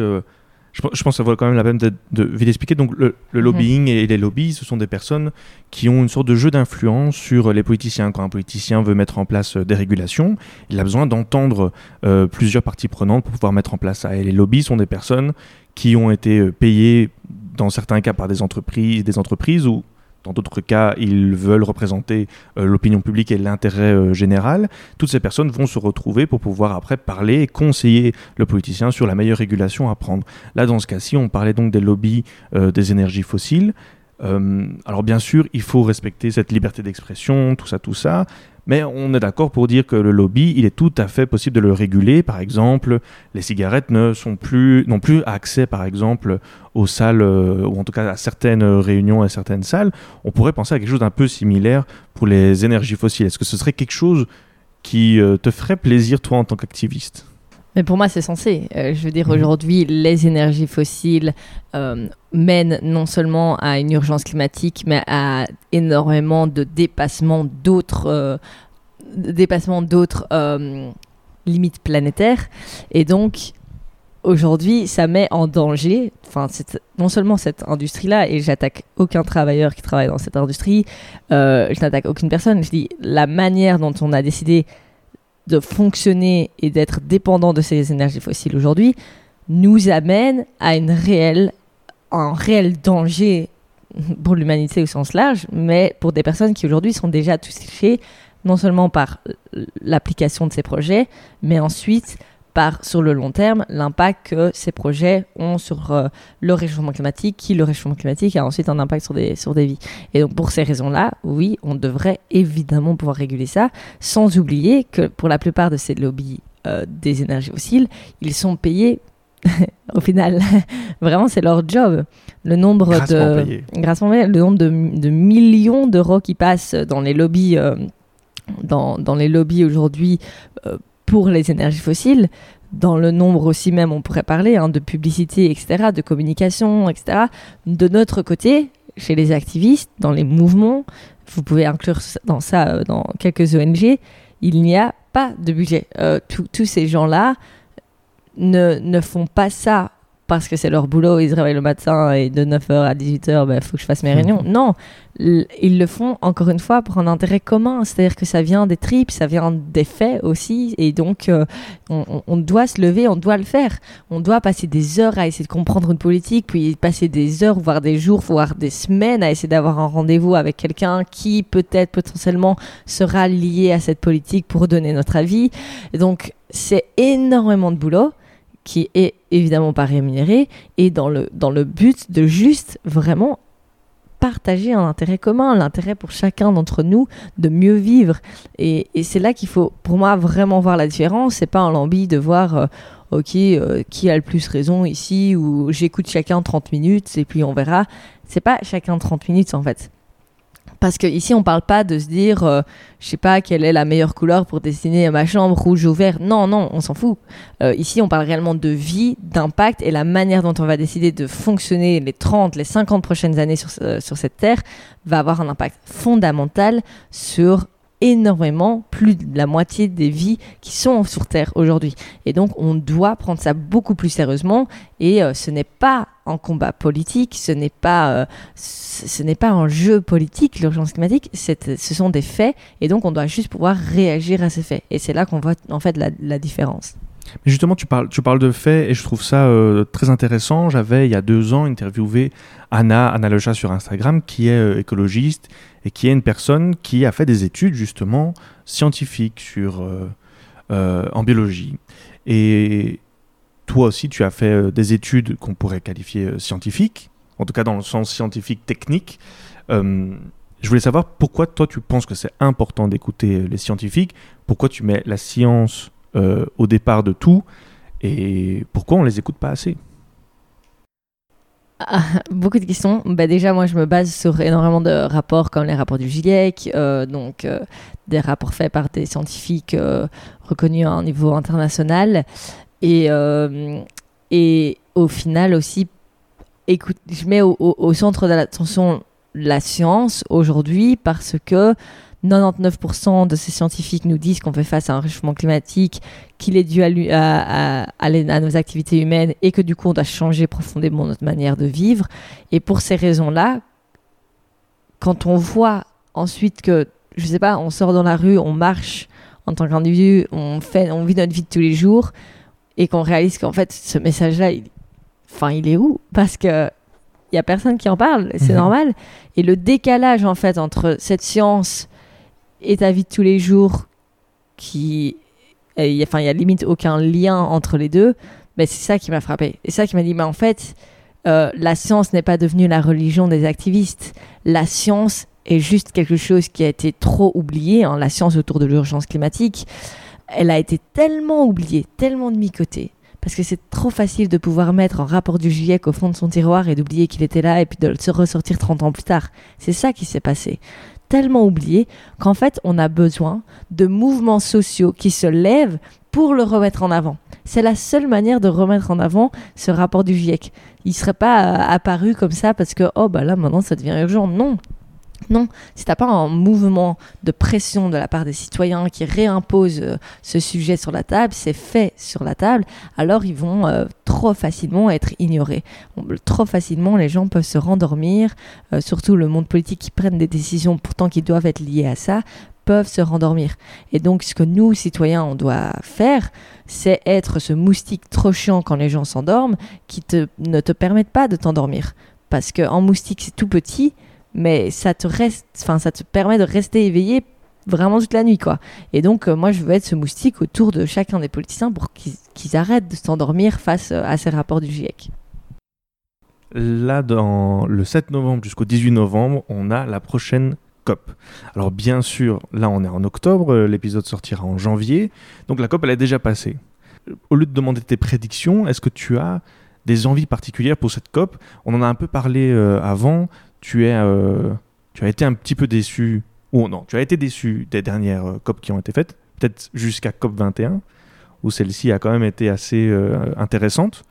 je, pense que ça vaut quand même la peine de, de vite expliquer. Donc, le, mhm. lobbying et les lobbies, ce sont des personnes qui ont une sorte de jeu d'influence sur les politiciens. Quand un politicien veut mettre en place euh, des régulations, il a besoin d'entendre euh, plusieurs parties prenantes pour pouvoir mettre en place ça. Et les lobbies sont des personnes qui ont été euh, payées dans certains cas par des entreprises, des entreprises ou dans d'autres cas, ils veulent représenter euh, l'opinion publique et l'intérêt euh, général. Toutes ces personnes vont se retrouver pour pouvoir après parler et conseiller le politicien sur la meilleure régulation à prendre. Là, dans ce cas-ci, on parlait donc des lobbies euh, des énergies fossiles. alors bien sûr, il faut respecter cette liberté d'expression, tout ça, tout ça. Mais on est d'accord pour dire que le lobby, il est tout à fait possible de le réguler. Par exemple, les cigarettes ne sont plus, n'ont plus accès, par exemple, aux salles, euh, ou en tout cas à certaines réunions et certaines salles. On pourrait penser à quelque chose d'un peu similaire pour les énergies fossiles. Est-ce que ce serait quelque chose qui euh, te ferait plaisir, toi, en tant qu'activiste? Mais pour moi, c'est censé. Euh, je veux dire, mhm. aujourd'hui, les énergies fossiles mènent non seulement à une urgence climatique, mais à énormément de dépassements d'autres dépassements d'autres limites planétaires. Et donc, aujourd'hui, ça met en danger, enfin, non seulement cette industrie-là, et j'attaque aucun travailleur qui travaille dans cette industrie, euh, je n'attaque aucune personne, je dis la manière dont on a décidé de fonctionner et d'être dépendant de ces énergies fossiles aujourd'hui nous amène à une un réel danger pour l'humanité au sens large, mais pour des personnes qui aujourd'hui sont déjà touchées non seulement par l'application de ces projets, mais ensuite par, sur le long terme, l'impact que ces projets ont sur euh, le réchauffement climatique, qui, le réchauffement climatique, a ensuite un impact sur des, sur des vies. Et donc, pour ces raisons-là, oui, on devrait évidemment pouvoir réguler ça, sans oublier que pour la plupart de ces lobbies euh, des énergies fossiles, ils sont payés au final. Vraiment, c'est leur job. Le nombre de, le nombre de, de millions d'euros qui passent dans les lobbies, euh, dans, dans, les lobbies aujourd'hui pour les énergies fossiles, dans le nombre aussi même, on pourrait parler hein, de publicité, etc., de communication, etc. De notre côté, chez les activistes, dans les mouvements, vous pouvez inclure dans ça, euh, dans quelques ONG, il n'y a pas de budget. Euh, tous ces gens-là ne, ne font pas ça parce que c'est leur boulot, ils se réveillent le matin et de 9h à 18h, il ben, faut que je fasse mes réunions. Non, ils le font encore une fois pour un intérêt commun, c'est-à-dire que ça vient des tripes, ça vient des faits aussi, et donc euh, on, doit se lever, on doit le faire. On doit passer des heures à essayer de comprendre une politique, puis passer des heures, voire des jours, voire des semaines à essayer d'avoir un rendez-vous avec quelqu'un qui peut-être potentiellement sera lié à cette politique pour donner notre avis. Et donc c'est énormément de boulot qui est évidemment pas rémunéré et dans le, dans le but de juste vraiment partager un intérêt commun, l'intérêt pour chacun d'entre nous de mieux vivre. Et, et c'est là qu'il faut, pour moi, vraiment voir la différence. C'est pas un lambi de voir, euh, ok, euh, qui a le plus raison ici, ou j'écoute chacun 30 minutes et puis on verra. C'est pas chacun 30 minutes en fait. Parce qu'ici, on ne parle pas de se dire, euh, je sais pas, quelle est la meilleure couleur pour dessiner ma chambre, rouge ou vert. Non, non, on s'en fout. Euh, ici, on parle réellement de vie, d'impact et la manière dont on va décider de fonctionner les 30, les 50 prochaines années sur, euh, sur cette terre va avoir un impact fondamental sur énormément, plus de la moitié des vies qui sont sur Terre aujourd'hui. Et donc on doit prendre ça beaucoup plus sérieusement et euh, ce n'est pas un combat politique, ce n'est pas, ce n'est pas un jeu politique, l'urgence climatique, ce sont des faits et donc on doit juste pouvoir réagir à ces faits. Et c'est là qu'on voit en fait la, différence. Mais justement, tu parles, tu parles de faits et je trouve ça euh, très intéressant. J'avais, il y a deux ans, interviewé Anna, Anna Lecha sur Instagram, qui est euh, écologiste et qui est une personne qui a fait des études justement scientifiques sur, euh, en biologie. Et toi aussi, tu as fait des études qu'on pourrait qualifier scientifiques, en tout cas dans le sens scientifique technique. je voulais savoir pourquoi toi tu penses que c'est important d'écouter les scientifiques, pourquoi tu mets la science euh, au départ de tout? Et pourquoi on les écoute pas assez? Ah, beaucoup de questions. Bah déjà, moi, je me base sur énormément de rapports comme les rapports du GIEC, euh, donc euh, des rapports faits par des scientifiques reconnus à un niveau international. Et, et au final aussi, écoute, je mets au, centre de l'attention la science aujourd'hui parce que 99% de ces scientifiques nous disent qu'on fait face à un réchauffement climatique, qu'il est dû à, nos activités humaines et que du coup on doit changer profondément notre manière de vivre. Et pour ces raisons-là, quand on voit ensuite que, je sais pas, on sort dans la rue, on marche en tant qu'individu, on, on vit notre vie de tous les jours et qu'on réalise qu'en fait ce message-là, il, enfin, il est où? Parce que il y a personne qui en parle, c'est mhm. normal. Et le décalage en fait entre cette science et ta vie de tous les jours qui enfin il y a limite aucun lien entre les deux mais c'est ça qui m'a frappé et ça qui m'a dit mais en fait euh, la science n'est pas devenue la religion des activistes la science est juste quelque chose qui a été trop oublié hein. la science autour de l'urgence climatique elle a été tellement oubliée tellement de mi-côté parce que c'est trop facile de pouvoir mettre un rapport du GIEC au fond de son tiroir et d'oublier qu'il était là et puis de se ressortir 30 ans plus tard. C'est ça qui s'est passé tellement oublié qu'en fait, on a besoin de mouvements sociaux qui se lèvent pour le remettre en avant. C'est la seule manière de remettre en avant ce rapport du GIEC. Il ne serait pas euh, apparu comme ça parce que, oh, bah là, maintenant, ça devient urgent. Non, non, si t'as pas un mouvement de pression de la part des citoyens qui réimpose euh, ce sujet sur la table, c'est fait sur la table, alors ils vont euh, trop facilement être ignorés. trop facilement, les gens peuvent se rendormir, euh, surtout le monde politique qui prennent des décisions pourtant qui doivent être liées à ça, peuvent se rendormir. Et donc, ce que nous, citoyens, on doit faire, c'est être ce moustique trop chiant quand les gens s'endorment, qui ne te permettent pas de t'endormir. Parce qu'en moustique, c'est tout petit, mais ça te reste, enfin, ça te permet de rester éveillé vraiment toute la nuit, quoi. Et donc, euh, moi, je veux être ce moustique autour de chacun des politiciens pour qu'ils arrêtent de s'endormir face euh, à ces rapports du GIEC. Là, dans le 7 novembre jusqu'au 18 novembre, on a la prochaine COP. Alors, bien sûr, là, on est en octobre, euh, l'épisode sortira en janvier, donc la COP, elle est déjà passée. Au lieu de demander tes prédictions, est-ce que tu as des envies particulières pour cette COP? On en a un peu parlé avant euh, tu as été un petit peu déçu, ou non, tu as été déçu des dernières euh, COP qui ont été faites, peut-être jusqu'à COP 21, où celle-ci a quand même été assez euh, intéressante.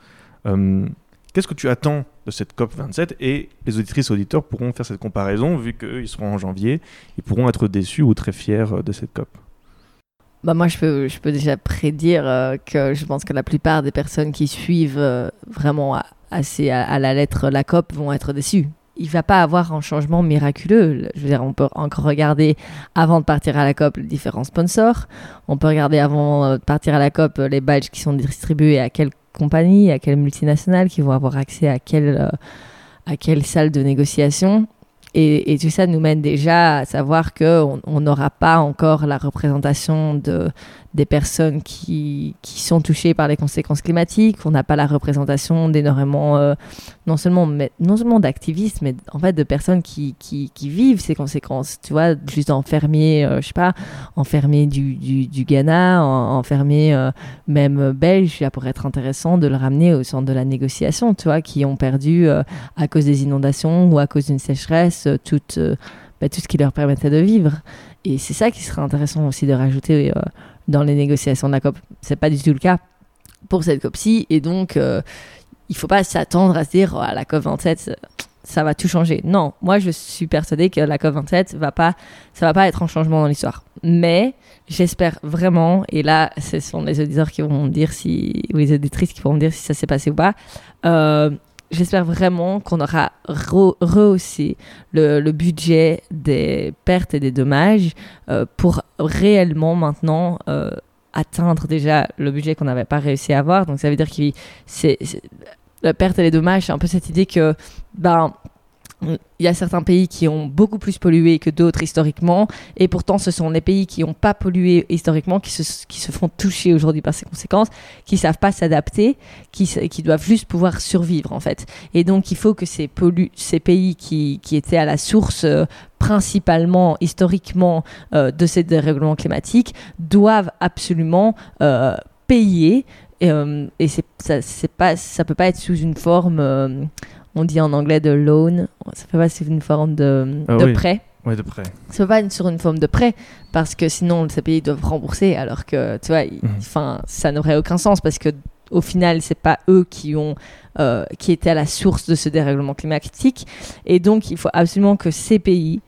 Qu'est-ce que tu attends de cette COP 27 et les auditrices auditeurs pourront faire cette comparaison vu qu'ils seront en janvier, ils pourront être déçus ou très fiers de cette COP? Bah moi, je peux, je peux déjà prédire que je pense que la plupart des personnes qui suivent vraiment assez à, la lettre la COP vont être déçues il va pas avoir un changement miraculeux. Je veux dire, on peut encore regarder avant de partir à la COP les différents sponsors. On peut regarder avant de partir à la COP les badges qui sont distribués à quelle compagnie, à quelle multinationale, qui vont avoir accès à quelle, euh, à quelle salle de négociation. Et, tout ça nous mène déjà à savoir qu'on n'aura pas encore la représentation de, des personnes qui, qui, sont touchées par les conséquences climatiques. On n'a pas la représentation d'énormément, euh, non seulement, seulement d'activistes, mais en fait de personnes qui, qui, vivent ces conséquences. Tu vois, juste en fermier, euh, je sais pas, en fermier du, du, du Ghana, en, euh, même belge, ça pourrait être intéressant de le ramener au centre de la négociation, tu vois, qui ont perdu à cause des inondations ou à cause d'une sécheresse toute, bah, tout ce qui leur permettait de vivre. Et c'est ça qui serait intéressant aussi de rajouter dans les négociations de la COP. C'est pas du tout le cas pour cette COP-ci. Et donc, euh, il faut pas s'attendre à se dire, oh, la COP 27, ça va tout changer. Non, moi, je suis persuadée que la COP 27 va pas, ça va pas être un changement dans l'histoire. Mais j'espère vraiment, et là, ce sont les auditeurs qui vont me dire si, ou les auditrices qui vont me dire si ça s'est passé ou pas. Euh, j'espère vraiment qu'on aura rehaussé le, budget des pertes et des dommages euh, pour réellement maintenant euh, atteindre déjà le budget qu'on n'avait pas réussi à avoir. Donc ça veut dire que la perte et les dommages, c'est un peu cette idée que ben il y a certains pays qui ont beaucoup plus pollué que d'autres historiquement, et pourtant ce sont les pays qui n'ont pas pollué historiquement qui se, qui se font toucher aujourd'hui par ces conséquences, qui savent pas s'adapter, qui, qui doivent juste pouvoir survivre en fait. Et donc il faut que ces, ces pays qui, qui étaient à la source euh, principalement historiquement euh, de ces dérèglements climatiques doivent absolument euh, payer et, et ça c'est pas ça peut pas être sous une forme on dit en anglais de loan, ça fait pas c'est une forme de, ah de prêt. Oui, de prêt. Ça peut pas être sur une forme de prêt parce que sinon ces pays doivent rembourser alors que tu vois, mhm. enfin ça n'aurait aucun sens parce que au final c'est pas eux qui ont euh, qui étaient à la source de ce dérèglement climatique et donc il faut absolument que ces pays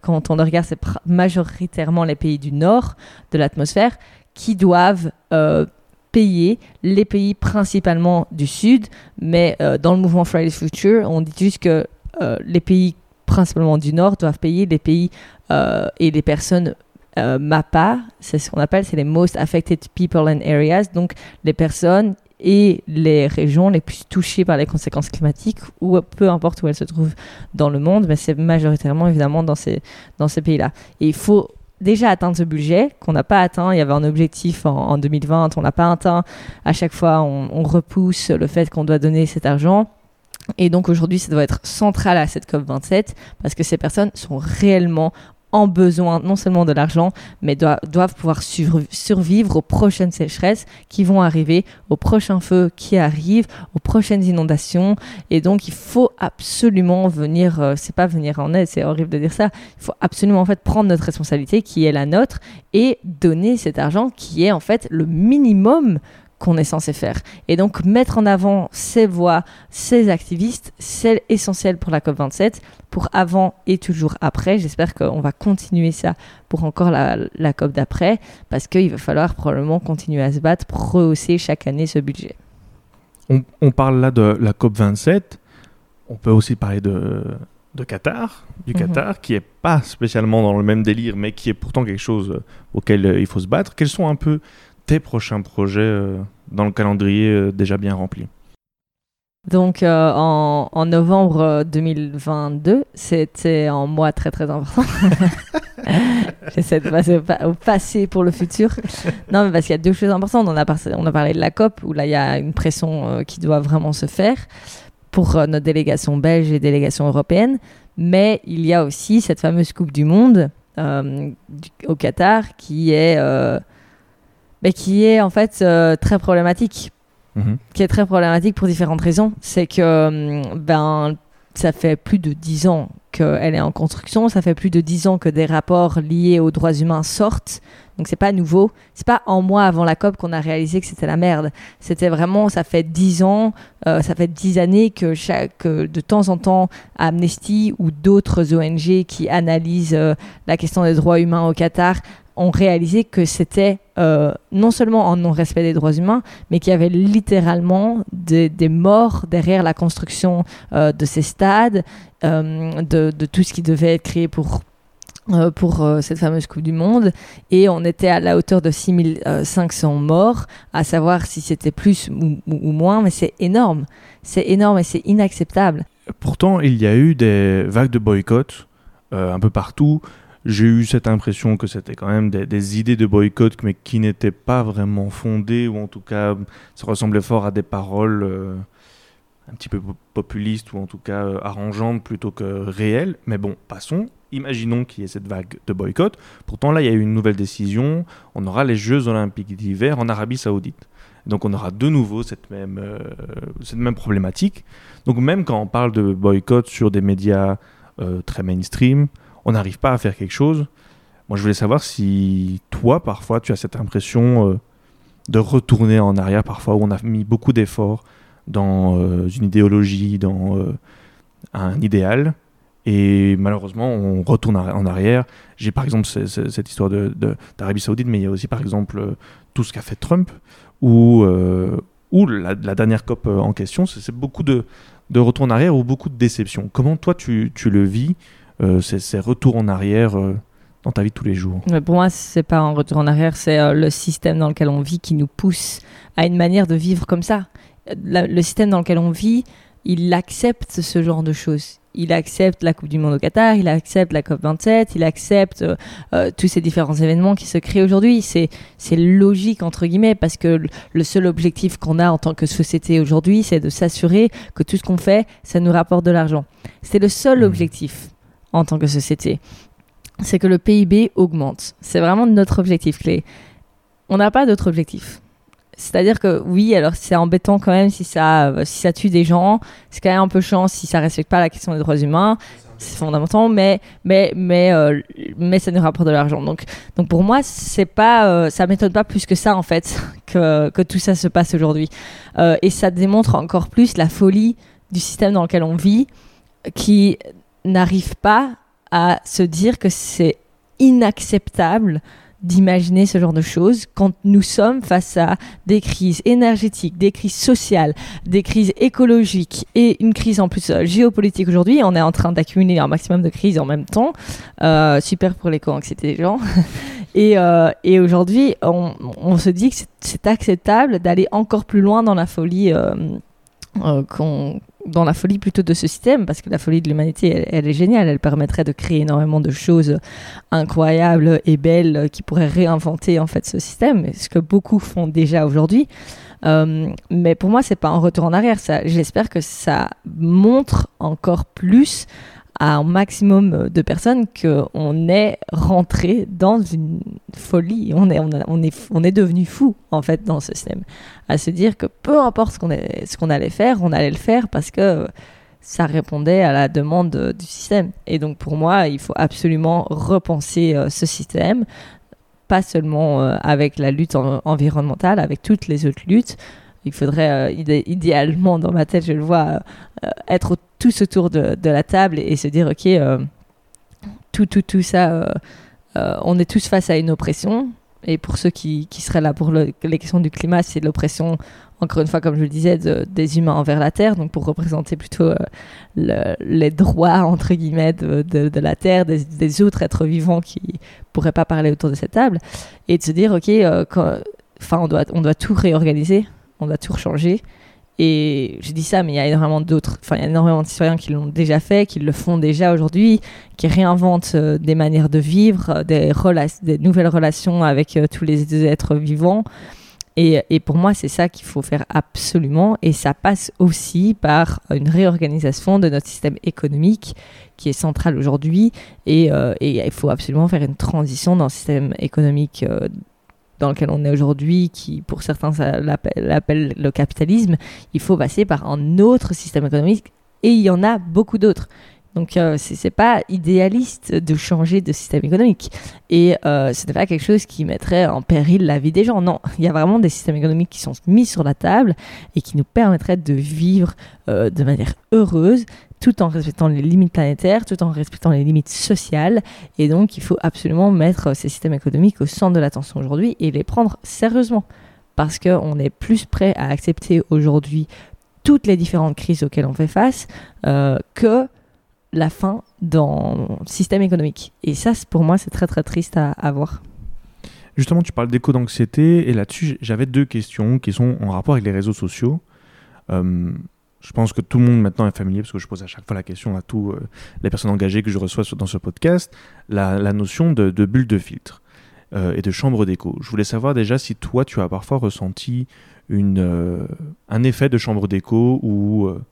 quand on le regarde, c'est majoritairement les pays du nord de l'atmosphère qui doivent euh, payer les pays principalement du Sud, mais euh, dans le mouvement Fridays Future, on dit juste que euh, les pays principalement du Nord doivent payer les pays euh, et les personnes MAPA, c'est ce qu'on appelle, c'est les Most Affected People and Areas, donc les personnes et les régions les plus touchées par les conséquences climatiques, ou peu importe où elles se trouvent dans le monde, mais c'est majoritairement évidemment dans ces, dans ces pays-là. Et il faut déjà atteindre ce budget qu'on n'a pas atteint. Il y avait un objectif en, 2020, on n'a pas atteint. À chaque fois, on, repousse le fait qu'on doit donner cet argent. Et donc aujourd'hui, ça doit être central à cette COP27 parce que ces personnes sont réellement en besoin non seulement de l'argent, mais doivent pouvoir survivre aux prochaines sécheresses qui vont arriver, aux prochains feux qui arrivent, aux prochaines inondations. Et donc, il faut absolument venir, euh, c'est pas venir en aide, c'est horrible de dire ça, il faut absolument en fait prendre notre responsabilité qui est la nôtre et donner cet argent qui est en fait le minimum qu'on est censé faire. Et donc mettre en avant ces voix, ces activistes, c'est essentiel pour la COP27, pour avant et toujours après. J'espère qu'on va continuer ça pour encore la, COP d'après, parce qu'il va falloir probablement continuer à se battre pour rehausser chaque année ce budget. On, parle là de la COP27, on peut aussi parler de, de Qatar, du mhm. Qatar, qui est pas spécialement dans le même délire, mais qui est pourtant quelque chose auquel il faut se battre. Quels sont un peu tes prochains projets euh, dans le calendrier euh, déjà bien rempli donc euh, en, novembre 2022, c'était un mois très très important. J'essaie de passer au passé pour le futur. Non, mais parce qu'il y a deux choses importantes. On a, on a parlé de la COP, où là il y a une pression qui doit vraiment se faire pour notre délégation belge et délégation européenne. Mais il y a aussi cette fameuse Coupe du Monde au Qatar qui est mais qui est en fait euh, très problématique. Mhm. Qui est très problématique pour différentes raisons. C'est que euh, ben, ça fait plus de dix ans qu'elle est en construction, ça fait plus de dix ans que des rapports liés aux droits humains sortent. Donc c'est pas nouveau. C'est pas en mois avant la COP qu'on a réalisé que c'était la merde. C'était vraiment, ça fait dix ans, euh, ça fait dix années que, chaque, de temps en temps, Amnesty ou d'autres ONG qui analysent la question des droits humains au Qatar ont réalisé que c'était euh, non seulement en non-respect des droits humains, mais qu'il y avait littéralement des, morts derrière la construction euh, de ces stades, euh, de, tout ce qui devait être créé pour, pour cette fameuse Coupe du Monde. Et on était à la hauteur de 6500 morts, à savoir si c'était plus ou, ou moins, mais c'est énorme. C'est énorme et c'est inacceptable. Pourtant, il y a eu des vagues de boycott un peu partout j'ai eu cette impression que c'était quand même des, idées de boycott, mais qui n'étaient pas vraiment fondées, ou en tout cas, ça ressemblait fort à des paroles euh, un petit peu populistes, ou en tout cas euh, arrangeantes plutôt que réelles. Mais bon, passons. Imaginons qu'il y ait cette vague de boycott. Pourtant, là, il y a eu une nouvelle décision. On aura les Jeux olympiques d'hiver en Arabie saoudite. Donc on aura de nouveau cette même, euh, cette même problématique. Donc même quand on parle de boycott sur des médias très mainstream, on n'arrive pas à faire quelque chose. Moi, je voulais savoir si toi, parfois, tu as cette impression euh, de retourner en arrière, parfois, où on a mis beaucoup d'efforts dans euh, une idéologie, dans euh, un idéal, et malheureusement, on retourne en arrière. J'ai par exemple cette histoire d'Arabie Saoudite, mais il y a aussi par exemple tout ce qu'a fait Trump, ou, la, dernière COP en question. C'est beaucoup de, de retour en arrière ou beaucoup de déception. Comment toi tu, tu le vis euh, ces, retours en arrière euh, dans ta vie de tous les jours Mais Pour moi, c'est pas un retour en arrière, c'est euh, le système dans lequel on vit qui nous pousse à une manière de vivre comme ça. La- le système dans lequel on vit, il accepte ce genre de choses. Il accepte la Coupe du Monde au Qatar, il accepte la COP27, il accepte euh, euh, tous ces différents événements qui se créent aujourd'hui. C'est logique, entre guillemets, parce que le- seul objectif qu'on a en tant que société aujourd'hui, c'est de s'assurer que tout ce qu'on fait, ça nous rapporte de l'argent. C'est le seul Mhm. objectif en tant que société. C'est que le PIB augmente. C'est vraiment notre objectif clé. On n'a pas d'autre objectif. C'est-à-dire que oui, alors c'est embêtant quand même si ça, euh, si ça tue des gens. C'est quand même un peu chiant si ça respecte pas la question des droits humains. C'est fondamental, mais mais mais euh, mais ça nous rapporte de l'argent. Donc donc pour moi, c'est pas, euh, ça m'étonne pas plus que ça en fait que que tout ça se passe aujourd'hui. Et ça démontre encore plus la folie du système dans lequel on vit, qui n'arrive pas à se dire que c'est inacceptable d'imaginer ce genre de choses quand nous sommes face à des crises énergétiques, des crises sociales, des crises écologiques et une crise en plus euh, géopolitique aujourd'hui. On est en train d'accumuler un maximum de crises en même temps. Euh, super pour l'éco-anxiété des gens. et euh, et aujourd'hui, on, se dit que c'est- acceptable d'aller encore plus loin dans la folie. qu'on- dans la folie plutôt de ce système, parce que la folie de l'humanité, elle, est géniale, elle permettrait de créer énormément de choses incroyables et belles qui pourraient réinventer en fait ce système, ce que beaucoup font déjà aujourd'hui. Euh, mais pour moi, c'est pas un retour en arrière. J'espère que ça montre encore plus à un maximum de personnes qu'on est rentré dans une folie. On est, on, est, on est devenu fou en fait dans ce système à se dire que peu importe ce qu'on est- allait faire, on allait le faire parce que ça répondait à la demande du système. Et donc pour moi, il faut absolument repenser euh, ce système, pas seulement euh, avec la lutte en- environnementale, avec toutes les autres luttes. Il faudrait euh, idé- idéalement, dans ma tête, je le vois, euh, être tous autour de, de la table et, se dire, ok, euh, tout, tout, tout ça, euh, euh, on est tous face à une oppression. Et pour ceux qui, qui seraient là pour le- les questions du climat, c'est l'oppression, encore une fois, comme je le disais, de- des humains envers la Terre, donc pour représenter plutôt euh, le- les droits, entre guillemets, de, la Terre, des, autres êtres vivants qui pourraient pas parler autour de cette table, et de se dire, OK, euh, on, doit, on doit tout réorganiser, on doit tout changer. Et je dis ça, mais il y a énormément d'autres, enfin, il y a énormément de citoyens qui l'ont déjà fait, qui le font déjà aujourd'hui, qui réinventent euh, des manières de vivre, euh, des, nouvelles relations avec euh, tous les êtres vivants. Et, pour moi, c'est ça qu'il faut faire absolument. Et ça passe aussi par une réorganisation de notre système économique qui est central aujourd'hui. Et, il faut absolument faire une transition dans le système économique dans lequel on est aujourd'hui, qui pour certains l'appelle le capitalisme. Il faut passer par un autre système économique. Et il y en a beaucoup d'autres. Donc, euh, c'est pas idéaliste de changer de système économique. Et euh, ce n'est pas quelque chose qui mettrait en péril la vie des gens. Non, il y a vraiment des systèmes économiques qui sont mis sur la table et qui nous permettraient de vivre euh, de manière heureuse, tout en respectant les limites planétaires, tout en respectant les limites sociales. Et donc, il faut absolument mettre ces systèmes économiques au centre de l'attention aujourd'hui et les prendre sérieusement. Parce qu'on est plus prêt à accepter aujourd'hui toutes les différentes crises auxquelles on fait face euh, que la fin dans le système économique. Et ça, pour moi, c'est très très triste à, voir. Justement, tu parles d'éco d'anxiété et là-dessus, j'avais deux questions qui sont en rapport avec les réseaux sociaux. Euh, je pense que tout le monde maintenant est familier parce que je pose à chaque fois la question à tous euh, les personnes engagées que je reçois dans ce podcast, la, notion de, bulle de filtre euh, et de chambre d'écho. Je voulais savoir déjà si toi, tu as parfois ressenti euh, un effet de chambre d'écho euh,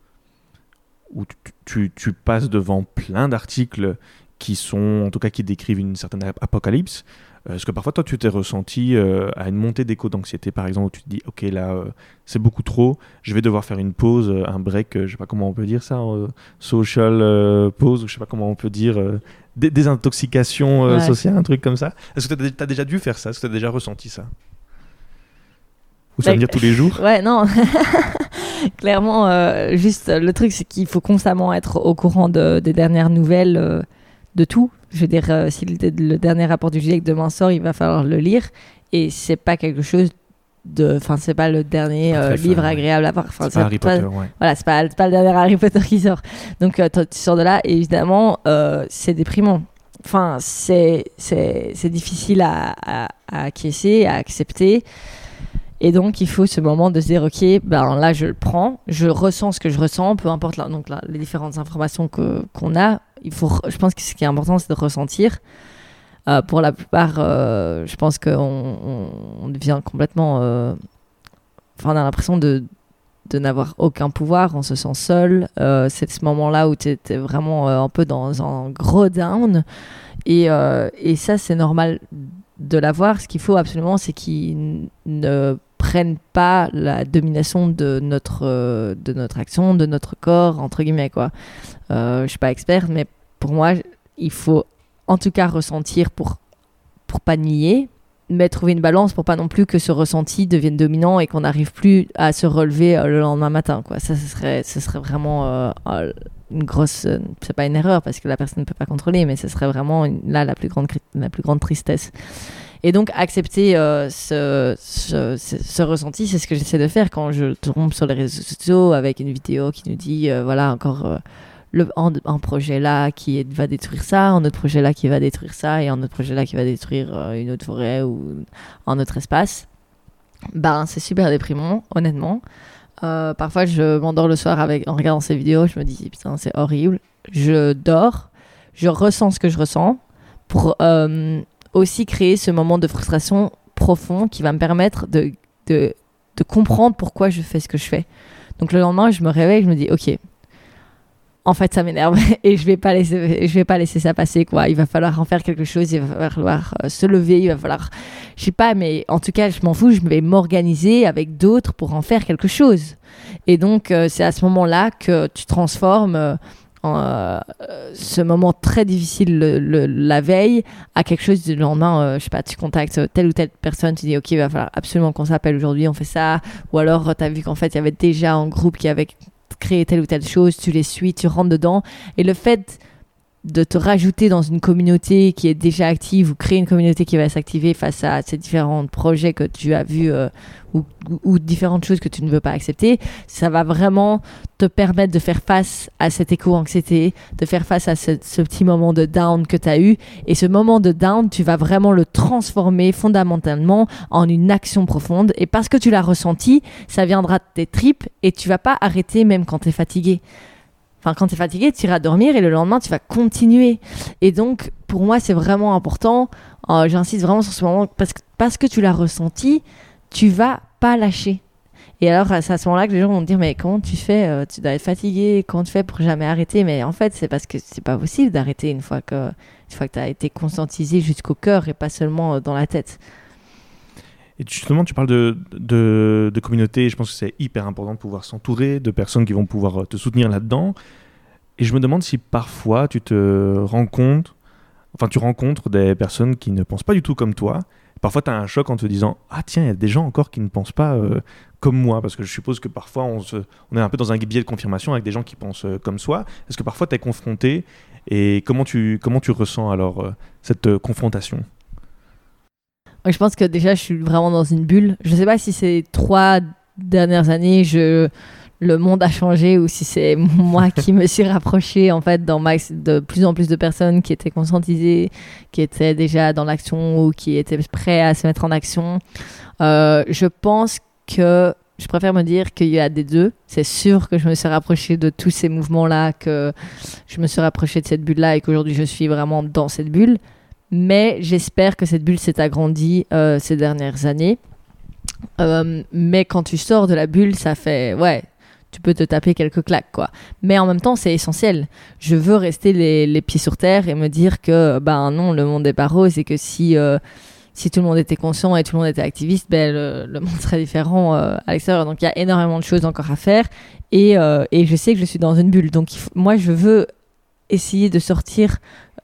où tu, tu- tu passes devant plein d'articles qui sont, en tout cas, qui décrivent une certaine ap- apocalypse. Euh, Est-ce que parfois, toi, tu t'es ressenti euh, à une montée d'écho d'anxiété, par exemple, où tu te dis, OK, là, euh, c'est beaucoup trop, je vais devoir faire une pause, euh, un break, euh, je sais pas comment on peut dire ça, euh, social euh, pause, ou je sais pas comment on peut dire, euh, dé- désintoxication euh, Ouais. sociale, un truc comme ça. Est-ce que tu as, déjà dû faire ça? Est-ce que tu as déjà ressenti ça? Ou ça veut Bah, dire tous les jours? Ouais, non. Clairement, euh, juste le truc, c'est qu'il faut constamment être au courant de- des dernières nouvelles euh, de tout. Je veux dire, euh, si le, le dernier rapport du GIEC demain sort, il va falloir le lire. Et c'est pas quelque chose de. Enfin, c'est pas le dernier Pas très fun, livre ouais. agréable à voir. Enfin, C'est pas Harry pas- Potter, ouais. Voilà, c'est pas, pas le dernier Harry Potter qui sort. Donc, tu sors de là, et évidemment, c'est déprimant. enfin, c'est difficile à, à, à acquiescer, à accepter. Et donc, il faut ce moment de se dire, OK, ben là, je le prends, je ressens ce que je ressens, peu importe donc, les différentes informations qu'on a. Il faut, je pense que ce qui est important, c'est de ressentir. Euh, pour la plupart, euh, je pense qu'on on, devient complètement. Euh, enfin, on a l'impression de, de n'avoir aucun pouvoir, on se sent seul. c'est ce moment-là où tu es, vraiment un peu dans un gros down. Et, et ça, c'est normal de l'avoir. Ce qu'il faut absolument, c'est qu'ils ne prennent pas la domination de notre, de notre action, de notre corps, entre guillemets. Quoi. Euh, je suis pas experte, mais pour moi, il faut en tout cas ressentir pour, pour pas nier, mais trouver une balance pour pas non plus que ce ressenti devienne dominant et qu'on n'arrive plus à se relever euh, le lendemain matin. Quoi. Ça, ce serait, ce serait vraiment euh, euh, une grosse. c'est pas une erreur parce que la personne ne peut pas contrôler, mais ce serait vraiment là la plus grande, la plus grande tristesse. Et donc, accepter ce, ce, ce, ressenti, c'est ce que j'essaie de faire quand je tombe sur les réseaux sociaux avec une vidéo qui nous dit voilà, encore le, un, projet là qui va détruire ça, un autre projet là qui va détruire ça, et un autre projet là qui va détruire euh, une autre forêt ou un autre espace, ben c'est super déprimant, honnêtement. Euh, parfois, je m'endors le soir avec, en regardant ces vidéos, je me dis putain, c'est horrible. Je dors, je ressens ce que je ressens pour euh, aussi créer ce moment de frustration profond qui va me permettre de, de, de comprendre pourquoi je fais ce que je fais. Donc le lendemain, je me réveille, je me dis ok, en fait ça m'énerve. Et je vais pas laisser je vais pas laisser ça passer quoi. Il va falloir en faire quelque chose il va falloir euh, se lever il va falloir je sais pas mais en tout cas je m'en fous je vais m'organiser avec d'autres pour en faire quelque chose. Et donc euh, c'est à ce moment là que tu transformes euh, ce moment très difficile la veille à quelque chose du lendemain je sais pas tu contactes telle ou telle personne tu dis ok il va falloir absolument qu'on s'appelle aujourd'hui on fait ça. Ou alors tu as vu qu'en fait il y avait déjà un groupe qui avait créer telle ou telle chose, tu les suis, tu rentres dedans. Et le fait de te rajouter dans une communauté qui est déjà active ou créer une communauté qui va s'activer face à ces différents projets que tu as vus euh, ou, différentes choses que tu ne veux pas accepter, ça va vraiment te permettre de faire face à cette éco-anxiété, de faire face à ce, petit moment de down que tu as eu. Et ce moment de down, tu vas vraiment le transformer fondamentalement en une action profonde. Et parce que tu l'as ressenti, ça viendra de tes tripes et tu vas pas arrêter même quand tu es fatigué. Quand tu es fatigué, tu iras dormir et le lendemain, tu vas continuer. Et donc, pour moi, c'est vraiment important. Euh, j'insiste vraiment sur ce moment parce que, parce que tu l'as ressenti, tu vas pas lâcher. Et alors, c'est à ce moment-là que les gens vont me dire, mais comment tu fais euh, Tu dois être fatigué, comment tu fais pour jamais arrêter? Mais en fait, c'est parce que c'est pas possible d'arrêter une fois que, une fois que tu as été conscientisé jusqu'au cœur et pas seulement euh, dans la tête. Et justement, tu parles de, de, communauté, je pense que c'est hyper important de pouvoir s'entourer de personnes qui vont pouvoir euh, te soutenir là-dedans. Et je me demande si parfois tu te rends compte, enfin tu rencontres des personnes qui ne pensent pas du tout comme toi, parfois tu as un choc en te disant Ah, tiens, il y a des gens encore qui ne pensent pas euh, comme moi. Parce que je suppose que parfois on, se, on est un peu dans un biais de confirmation avec des gens qui pensent euh, comme soi. Est-ce que parfois tu es confronté? Et comment tu, comment tu ressens alors cette confrontation? Je pense que déjà je suis vraiment dans une bulle. Je ne sais pas si ces trois dernières années, le monde a changé ou si c'est moi qui me suis rapproché en fait de plus en plus de personnes qui étaient conscientisées, qui étaient déjà dans l'action ou qui étaient prêts à se mettre en action. Euh, je pense que je préfère me dire qu'il y a des deux. C'est sûr que je me suis rapproché de tous ces mouvements-là, que je me suis rapproché de cette bulle-là et qu'aujourd'hui je suis vraiment dans cette bulle. Mais j'espère que cette bulle s'est agrandie euh, ces dernières années. Euh, mais quand tu sors de la bulle, ça fait ouais, tu peux te taper quelques claques, quoi. Mais en même temps, c'est essentiel. Je veux rester les, pieds sur terre et me dire que, ben non, le monde est pas rose et que si, euh, si tout le monde était conscient et tout le monde était activiste, ben le, monde serait différent à l'extérieur. Donc il y a énormément de choses encore à faire et, et je sais que je suis dans une bulle. Donc moi, je veux essayer de sortir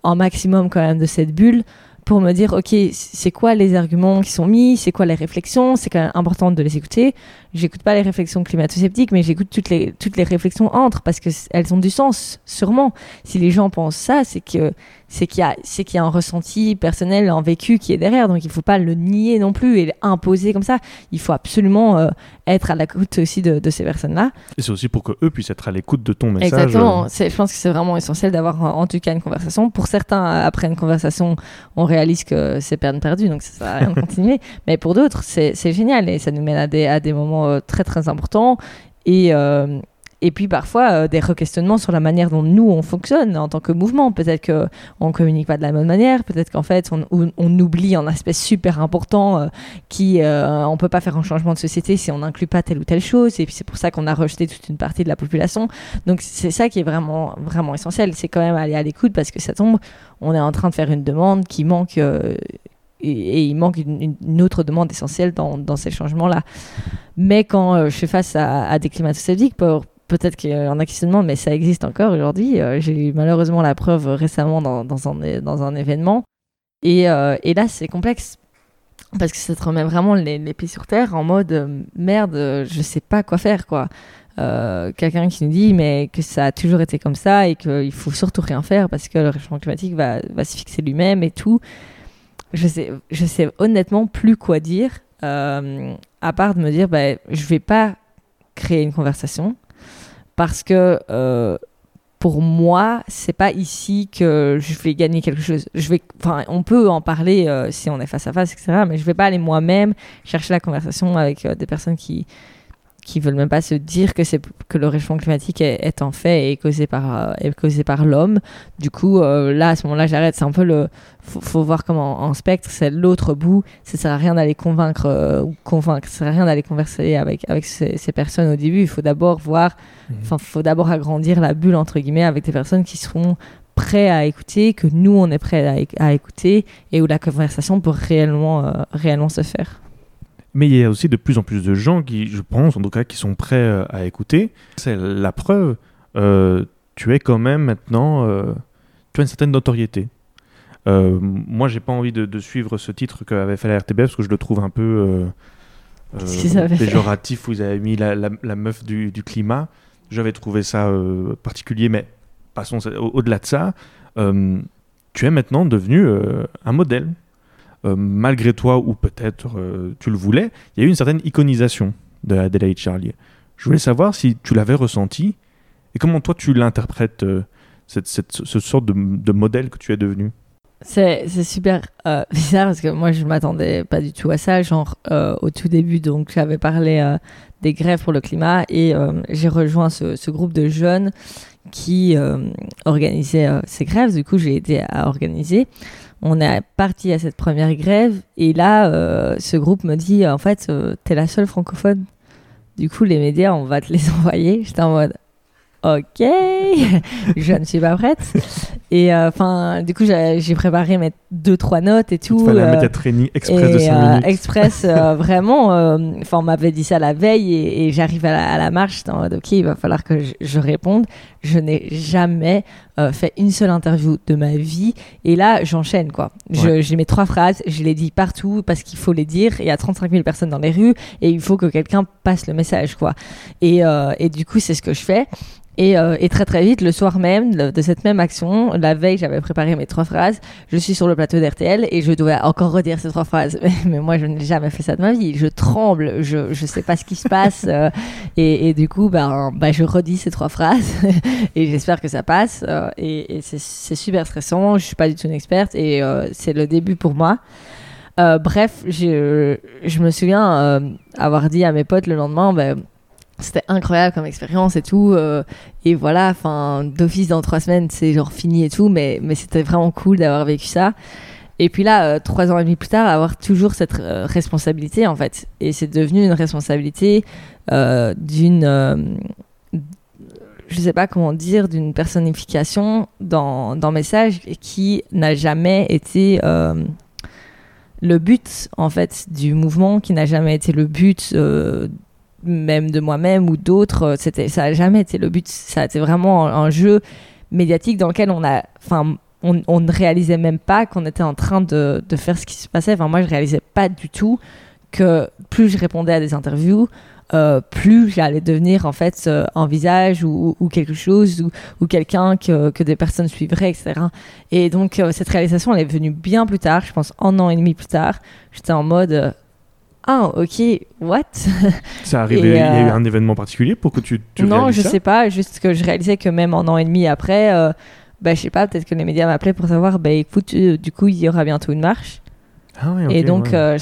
un maximum quand même de cette bulle pour me dire, ok, c'est quoi les arguments qui sont mis, c'est quoi les réflexions, c'est quand même important de les écouter. J'écoute pas les réflexions climato-sceptiques, mais j'écoute toutes les, toutes les réflexions entre, parce qu'elles ont du sens, sûrement. Si les gens pensent ça, c'est que c'est qu'il y a qu'il y a un ressenti personnel, un vécu qui est derrière. Donc il faut pas le nier non plus et l'imposer comme ça. Il faut absolument euh, être à l'écoute aussi de, de ces personnes-là. Et c'est aussi pour que eux puissent être à l'écoute de ton message. Exactement. Je pense que c'est vraiment essentiel d'avoir en tout cas une conversation. Pour certains, après une conversation, on réalise que c'est peine perdue, donc ça sert à rien de continuer. Mais pour d'autres, c'est génial et ça nous mène à des, à des moments euh, très très importants. Et, euh, et puis parfois euh, des re-questionnements sur la manière dont nous on fonctionne en tant que mouvement. Peut-être qu'on ne communique pas de la même manière, peut-être qu'en fait on, oublie un aspect super important euh, qui on peut pas faire un changement de société si on n'inclut pas telle ou telle chose. Et puis c'est pour ça qu'on a rejeté toute une partie de la population. Donc c'est ça qui est vraiment vraiment essentiel, c'est quand même aller à l'écoute parce que ça tombe, on est en train de faire une demande qui manque et, il manque une, autre demande essentielle dans, dans ces changements-là. Mais quand je fais face à, à des climato pour, peut-être qu'il y en a qui se demandent, mais ça existe encore aujourd'hui. Euh, j'ai eu malheureusement la preuve récemment dans, dans, un, dans un événement. Et, euh, et là, c'est complexe parce que ça te remet vraiment les, pieds sur terre en mode euh, merde, je sais pas quoi faire quoi. Quelqu'un qui nous dit mais que ça a toujours été comme ça et qu'il faut surtout rien faire parce que le réchauffement climatique va, va se fixer lui-même et tout. Je sais, je sais honnêtement plus quoi dire à part de me dire bah, je vais pas créer une conversation parce que euh, pour moi, c'est pas ici que je vais gagner quelque chose. Je vais, enfin, on peut en parler euh, si on est face à face, etc. Mais je vais pas aller moi-même chercher la conversation avec euh, des personnes qui qui veulent même pas se dire que c'est que le réchauffement climatique est, en fait et causé par est causé par l'homme. Du coup, là à ce moment-là, j'arrête. C'est un peu le faut, faut voir comment en spectre, c'est l'autre bout. Ça sert à rien d'aller convaincre ou convaincre. Ça sert à rien d'aller converser avec avec ces, ces, personnes au début. Il faut d'abord voir Mhm. Enfin, faut d'abord agrandir la bulle entre guillemets avec des personnes qui seront prêts à écouter, que nous on est prêts à, écouter et où la conversation peut réellement, euh, réellement se faire. Mais il y a aussi de plus en plus de gens qui, je pense, en tout cas, qui sont prêts euh, à écouter. C'est la preuve. Euh, tu es quand même maintenant, tu as une certaine notoriété. moi, j'ai pas envie de, suivre ce titre qu'avait fait la RTBF parce que je le trouve un peu péjoratif. Vous avez mis la, la, meuf du, du climat. J'avais trouvé ça euh, particulier, mais passons au-delà de ça. Euh, tu es maintenant devenu euh, un modèle. Malgré toi, ou peut-être tu le voulais, il y a eu une certaine iconisation de Adelaide Charlier. Je voulais savoir si tu l'avais ressenti et comment toi tu l'interprètes, cette, cette, ce sorte de, de, modèle que tu es devenu. C'est super bizarre parce que moi je m'attendais pas du tout à ça. Genre au tout début, donc j'avais parlé des grèves pour le climat et euh, j'ai rejoint ce, groupe de jeunes qui euh, organisait euh, ces grèves. Du coup, j'ai aidé à organiser. On est parti à cette première grève et là, ce groupe me dit en fait, t'es la seule francophone. Du coup, les médias, on va te les envoyer. J'étais en mode ok, je ne suis pas prête. Et euh, enfin, du coup, j'ai préparé mes deux trois notes et tout. Il fallait euh, mettre training express et, de 5 minutes. Euh, express, vraiment. Enfin, on m'avait dit ça la veille et, j'arrive à, la marche. En mode, ok, il va falloir que je, réponde. Je n'ai jamais fait une seule interview de ma vie. Et là, j'enchaîne quoi. J'ai mes trois phrases, je les dis partout parce qu'il faut les dire. Il y a 35 000 personnes dans les rues et il faut que quelqu'un passe le message quoi. Et, et du coup, c'est ce que je fais. Euh, et, très très vite, le soir même de cette même action, la veille, j'avais préparé mes trois phrases. Je suis sur le plateau d'RTL et je dois encore redire ces trois phrases. Mais, moi, je n'ai jamais fait ça de ma vie. Je tremble, je ne sais pas ce qui se passe. Euh, et, et, du coup, ben, ben, je redis ces trois phrases et j'espère que ça passe. Euh, et, c'est super stressant. Je suis pas du tout une experte et c'est le début pour moi. bref, je, je me souviens avoir dit à mes potes le lendemain, ben, c'était incroyable comme expérience et tout. Euh, et voilà, enfin, d'office dans trois semaines, c'est genre fini et tout, mais, mais c'était vraiment cool d'avoir vécu ça. Et puis là, euh, trois ans et demi plus tard, avoir toujours cette euh, responsabilité en fait. Et c'est devenu une responsabilité d'une. je sais pas comment dire, d'une personnification dans, dans Message qui n'a jamais été le but en fait du mouvement, qui n'a jamais été le but même de moi-même ou d'autres. Euh, c'était, ça n'a jamais été le but. Ça a été vraiment un, jeu médiatique dans lequel on a, enfin, on, ne réalisait même pas qu'on était en train de, faire ce qui se passait. Enfin, moi, je réalisais pas du tout que plus je répondais à des interviews, euh, plus j'allais devenir en fait euh, un visage ou, quelque chose ou, quelqu'un que, des personnes suivraient, etc. Et donc cette réalisation, elle est venue bien plus tard, je pense un an et demi plus tard. J'étais en mode ah ok what? Ça arrivé il y a eu un événement particulier pour que tu, tu non je ça sais pas juste que je réalisais que même un an et demi après euh, bah, je sais pas peut-être que les médias m'appelaient pour savoir bah écoute du coup il y aura bientôt une marche ah ouais, okay, et donc ouais. euh,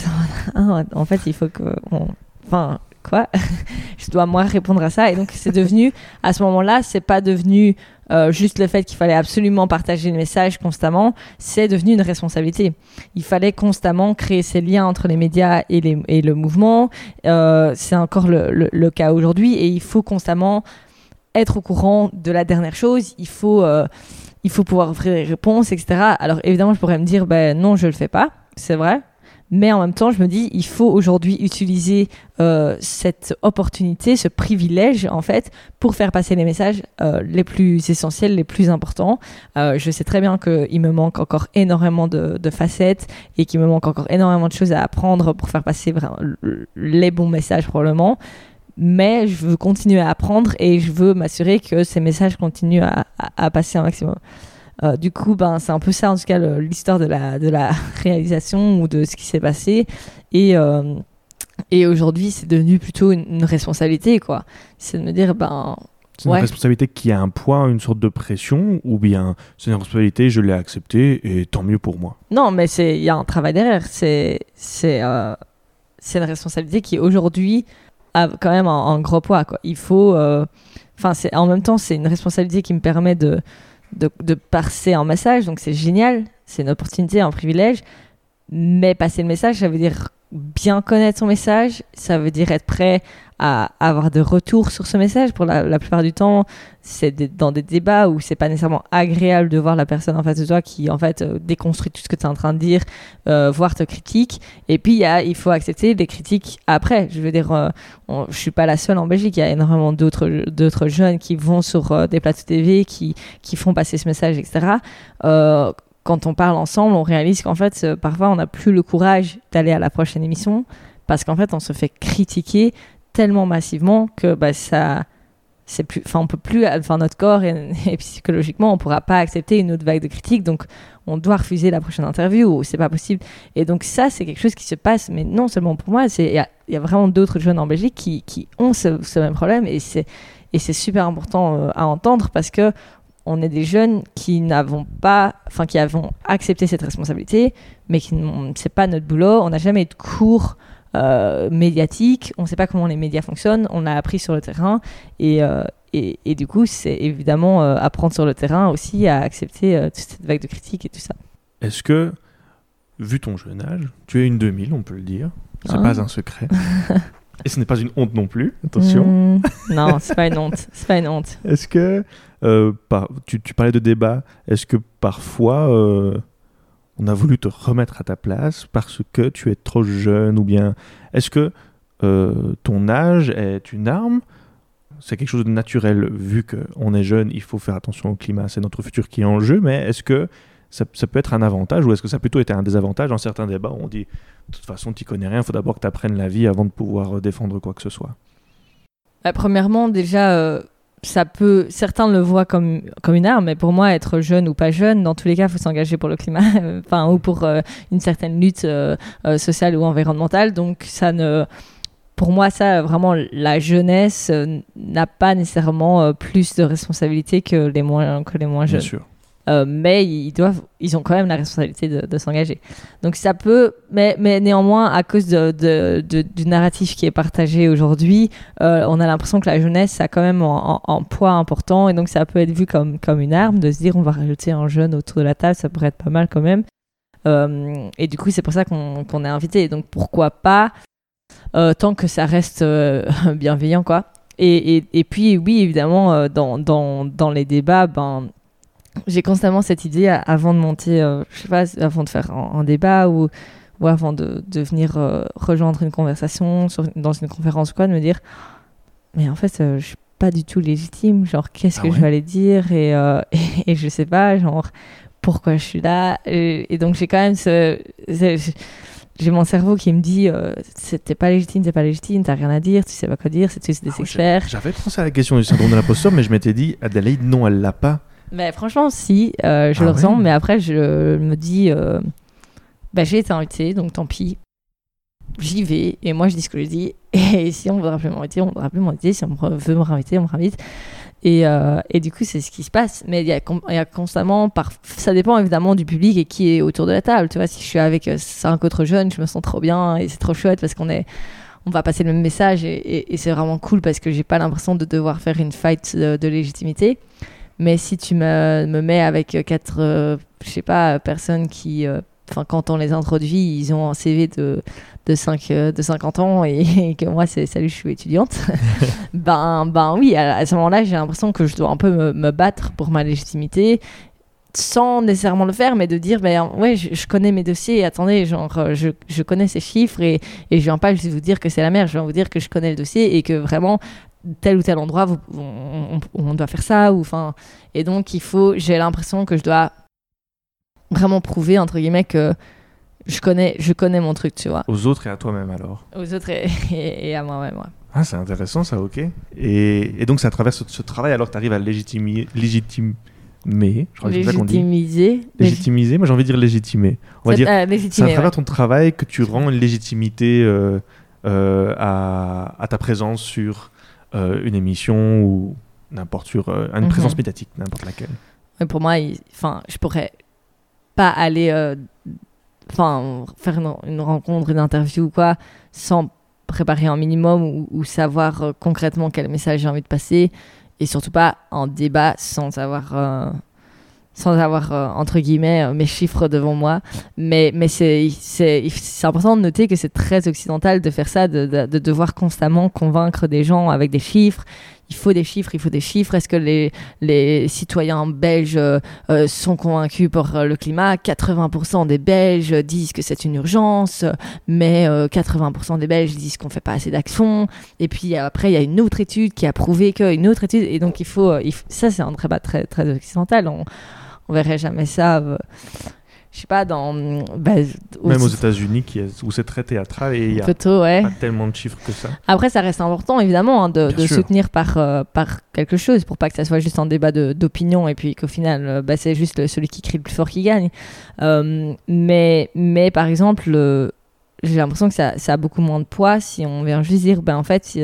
en fait il faut que on... enfin quoi? Je dois moi répondre à ça. Et donc c'est devenu à ce moment-là c'est pas devenu euh, juste le fait qu'il fallait absolument partager le message constamment. C'est devenu une responsabilité. Il fallait constamment créer ces liens entre les médias et, le mouvement. Euh, c'est encore le cas aujourd'hui et il faut constamment être au courant de la dernière chose. Il faut euh, il faut pouvoir offrir des réponses etc alors évidemment je pourrais me dire ben non je le fais pas. C'est vrai mais en même temps, je me dis, il faut aujourd'hui utiliser euh, cette opportunité, ce privilège, en fait, pour faire passer les messages euh, les plus essentiels, les plus importants. Euh, je sais très bien qu'il me manque encore énormément de, facettes et qu'il me manque encore énormément de choses à apprendre pour faire passer les bons messages, probablement. Mais je veux continuer à apprendre et je veux m'assurer que ces messages continuent à passer un maximum. Euh, du coup, ben, c'est un peu ça, en tout cas, l'histoire de la, de la réalisation ou de ce qui s'est passé. Et, euh, et aujourd'hui, c'est devenu plutôt une, une responsabilité, quoi. C'est de me dire, ben. C'est une responsabilité qui a un poids, une sorte de pression, ou bien c'est une responsabilité, je l'ai acceptée et tant mieux pour moi? Non, mais il y a un travail derrière. C'est euh, une responsabilité qui aujourd'hui a quand même un, un, gros poids, quoi. Il faut. euh, Enfin, en même temps, c'est une responsabilité qui me permet de de, passer un message, donc c'est génial, c'est une opportunité, un privilège. Mais passer le message, ça veut dire bien connaître son message, ça veut dire être prêt à avoir de retours sur ce message. Pour la, plupart du temps, c'est dans des débats où c'est pas nécessairement agréable de voir la personne en face de toi qui en fait euh, déconstruit tout ce que tu es en train de dire, euh, voire te critique. Et puis il faut accepter les critiques après. Je veux dire, euh, on, je suis pas la seule en Belgique. Il y a énormément d'autres jeunes qui vont sur euh, des plateaux TV, qui font passer ce message, etc. Euh, quand on parle ensemble, on réalise qu'en fait, euh, parfois, on n'a plus le courage d'aller à la prochaine émission parce qu'en fait, on se fait critiquer tellement massivement que bah, ça, c'est plus, enfin, on peut plus, enfin, notre corps et, psychologiquement, on pourra pas accepter une autre vague de critiques, donc on doit refuser la prochaine interview ou c'est pas possible. Et donc ça, c'est quelque chose qui se passe, mais non seulement pour moi, c'est il y, a vraiment d'autres jeunes en Belgique qui, ont ce, ce même problème et c'est et c'est super important euh, à entendre parce que on est des jeunes qui n'avons pas, enfin qui avons accepté cette responsabilité, mais qui c'est pas notre boulot. On n'a jamais eu de cours euh, médiatiques, on ne sait pas comment les médias fonctionnent, on a appris sur le terrain et, euh, et, et, du coup c'est évidemment euh, apprendre sur le terrain aussi à accepter toute cette vague de critiques et tout ça. Est-ce que, vu ton jeune âge, tu es une 2000, on peut le dire, c'est Hein pas un secret. Et ce n'est pas une honte non plus, attention. Mmh, non, c'est pas une honte. C'est pas une honte. Est-ce que, par, tu, parlais de débat, est-ce que parfois euh, on a voulu te remettre à ta place parce que tu es trop jeune ou bien est-ce que euh, ton âge est une arme? C'est quelque chose de naturel. Vu qu'on est jeune, il faut faire attention au climat, c'est notre futur qui est en jeu, mais est-ce que ça, peut être un avantage ou est-ce que ça a plutôt été un désavantage? Dans certains débats on dit de toute façon tu connais rien, il faut d'abord que tu apprennes la vie avant de pouvoir défendre quoi que ce soit. Bah, Premièrement, déjà, euh, ça peut, certains le voient comme, comme une arme, mais pour moi, être jeune ou pas jeune, dans tous les cas, il faut s'engager pour le climat, enfin, ou pour euh, une certaine lutte euh, sociale ou environnementale. Donc, ça ne pour moi, ça, vraiment, la jeunesse euh, n'a pas nécessairement euh, plus de responsabilités que les moins, que les moins jeunes. Bien sûr. Euh, mais ils doivent, ils ont quand même la responsabilité de, s'engager. Donc ça peut, mais, mais néanmoins, à cause de, du narratif qui est partagé aujourd'hui, euh, on a l'impression que la jeunesse a quand même un, poids important et donc ça peut être vu comme, comme une arme de se dire on va rajouter un jeune autour de la table, ça pourrait être pas mal quand même. Euh, et du coup, c'est pour ça qu'on qu est invité. Donc pourquoi pas, tant que ça reste bienveillant, quoi. Et, et, et, puis, oui, évidemment, dans, dans, dans les débats, ben, j'ai constamment cette idée avant de monter, euh, je sais pas, avant de faire un, un débat ou, ou avant de, de venir euh, rejoindre une conversation sur, dans une conférence ou quoi, de me dire, mais en fait, euh, je suis pas du tout légitime. Genre, qu'est-ce Ah que ouais? je vais aller dire? Et, et, et je sais pas, genre, pourquoi je suis là? Et, donc j'ai quand même ce, j'ai mon cerveau qui me dit euh, c'était pas légitime, c'est pas légitime, t'as rien à dire, tu sais pas quoi dire, c'est des ah, experts. J'avais pensé à la question du syndrome de l'imposteur, mais je m'étais dit Adelaide, non, elle l'a pas. Mais franchement, si, euh, je ah le ressens, mais après je me dis euh, bah, j'ai été invité, donc tant pis. J'y vais et moi je dis ce que je dis. Et si on voudra plus m'inviter, on voudra plus m'inviter. Si on veut me réinviter, on me réinvite. Et, euh, et, du coup, c'est ce qui se passe. Mais il y, y, a constamment, par... ça dépend évidemment du public et qui est autour de la table. Tu vois, si je suis avec euh, cinq autres jeunes, je me sens trop bien et c'est trop chouette parce qu'on est, on va passer le même message et, et, c'est vraiment cool parce que j'ai pas l'impression de devoir faire une fight de, légitimité. Mais si tu me, me mets avec quatre, euh, je sais pas, personnes qui, enfin, quand on les introduit, ils ont un CV de de, 5, euh, de 50 ans et, que moi, c'est salut, je suis étudiante, ben, ben oui, à, ce moment-là, j'ai l'impression que je dois un peu me, battre pour ma légitimité sans nécessairement le faire, mais de dire, ben ouais, je, connais mes dossiers, attendez, genre, euh, je, je, connais ces chiffres et, et je viens pas juste vous dire que c'est la merde, je viens vous dire que je connais le dossier et que vraiment, tel ou tel endroit, on, on, doit faire ça, ou enfin, et donc il faut, j'ai l'impression que je dois vraiment prouver, entre guillemets, que je connais, je connais mon truc, tu vois. Aux autres et à toi-même alors Aux autres et, à moi-même, ouais. Ah, c'est intéressant ça, ok. Et, et donc, c'est à travers ce, travail alors que tu arrives à légitimer, légitimer je crois légitimiser. Légitimiser, moi j'ai envie de dire légitimer. On va dire, euh, c'est à travers ton travail que tu rends une légitimité euh, euh, à, à, ta présence sur une émission ou n'importe sur une mhm. présence médiatique, n'importe laquelle. pour moi, enfin, je pourrais pas aller enfin, faire une, rencontre, une interview ou quoi, sans préparer un minimum ou, savoir euh, concrètement quel message j'ai envie de passer, et surtout pas en débat sans avoir, euh, sans avoir euh, entre guillemets mes chiffres devant moi. Mais, mais c'est, important de noter que c'est très occidental de faire ça, de, de devoir constamment convaincre des gens avec des chiffres il faut des chiffres, il faut des chiffres. Est-ce que les, les citoyens belges euh, euh, sont convaincus euh, le climat? 80% des Belges disent que c'est une urgence, mais 80% des Belges disent qu'on fait pas assez d'actions. Et puis après, il y a une autre étude qui a prouvé qu'une autre étude. Et donc, il faut. ça, c'est un débat très, très occidental. On verrait jamais ça je sais pas, dans. Bah, Même aux États-Unis, où c'est très théâtral et il y a pas tellement de chiffres que ça. Après, ça reste important, évidemment, hein, de, soutenir par, euh, par quelque chose pour pas que ça soit juste un débat d'opinion et puis qu'au final, euh, bah, c'est juste celui qui crie le plus fort qui gagne. Euh, mais, mais par exemple, j'ai l'impression que ça, ça, a beaucoup moins de poids si on vient juste dire, ben en fait,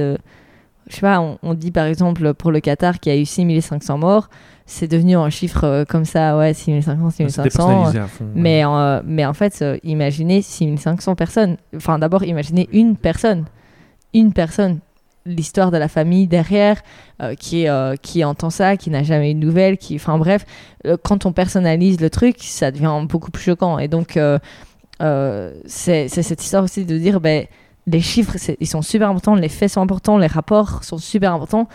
je sais pas, on, on, dit par exemple pour le Qatar qui a eu 6500 morts c'est devenu un chiffre euh, comme ça, ouais, 6500, 6500. mais, euh, mais en fait, euh, imaginez 6500 personnes. Enfin, d'abord, imaginez une personne. Une personne. L'histoire de la famille derrière, qui, qui entend ça, qui n'a jamais eu de nouvelles, qui. Enfin, bref, quand on personnalise le truc, ça devient beaucoup plus choquant. Et donc, c'est cette histoire aussi de dire, ben, les chiffres, ils sont super importants, les faits sont importants, les rapports sont super importants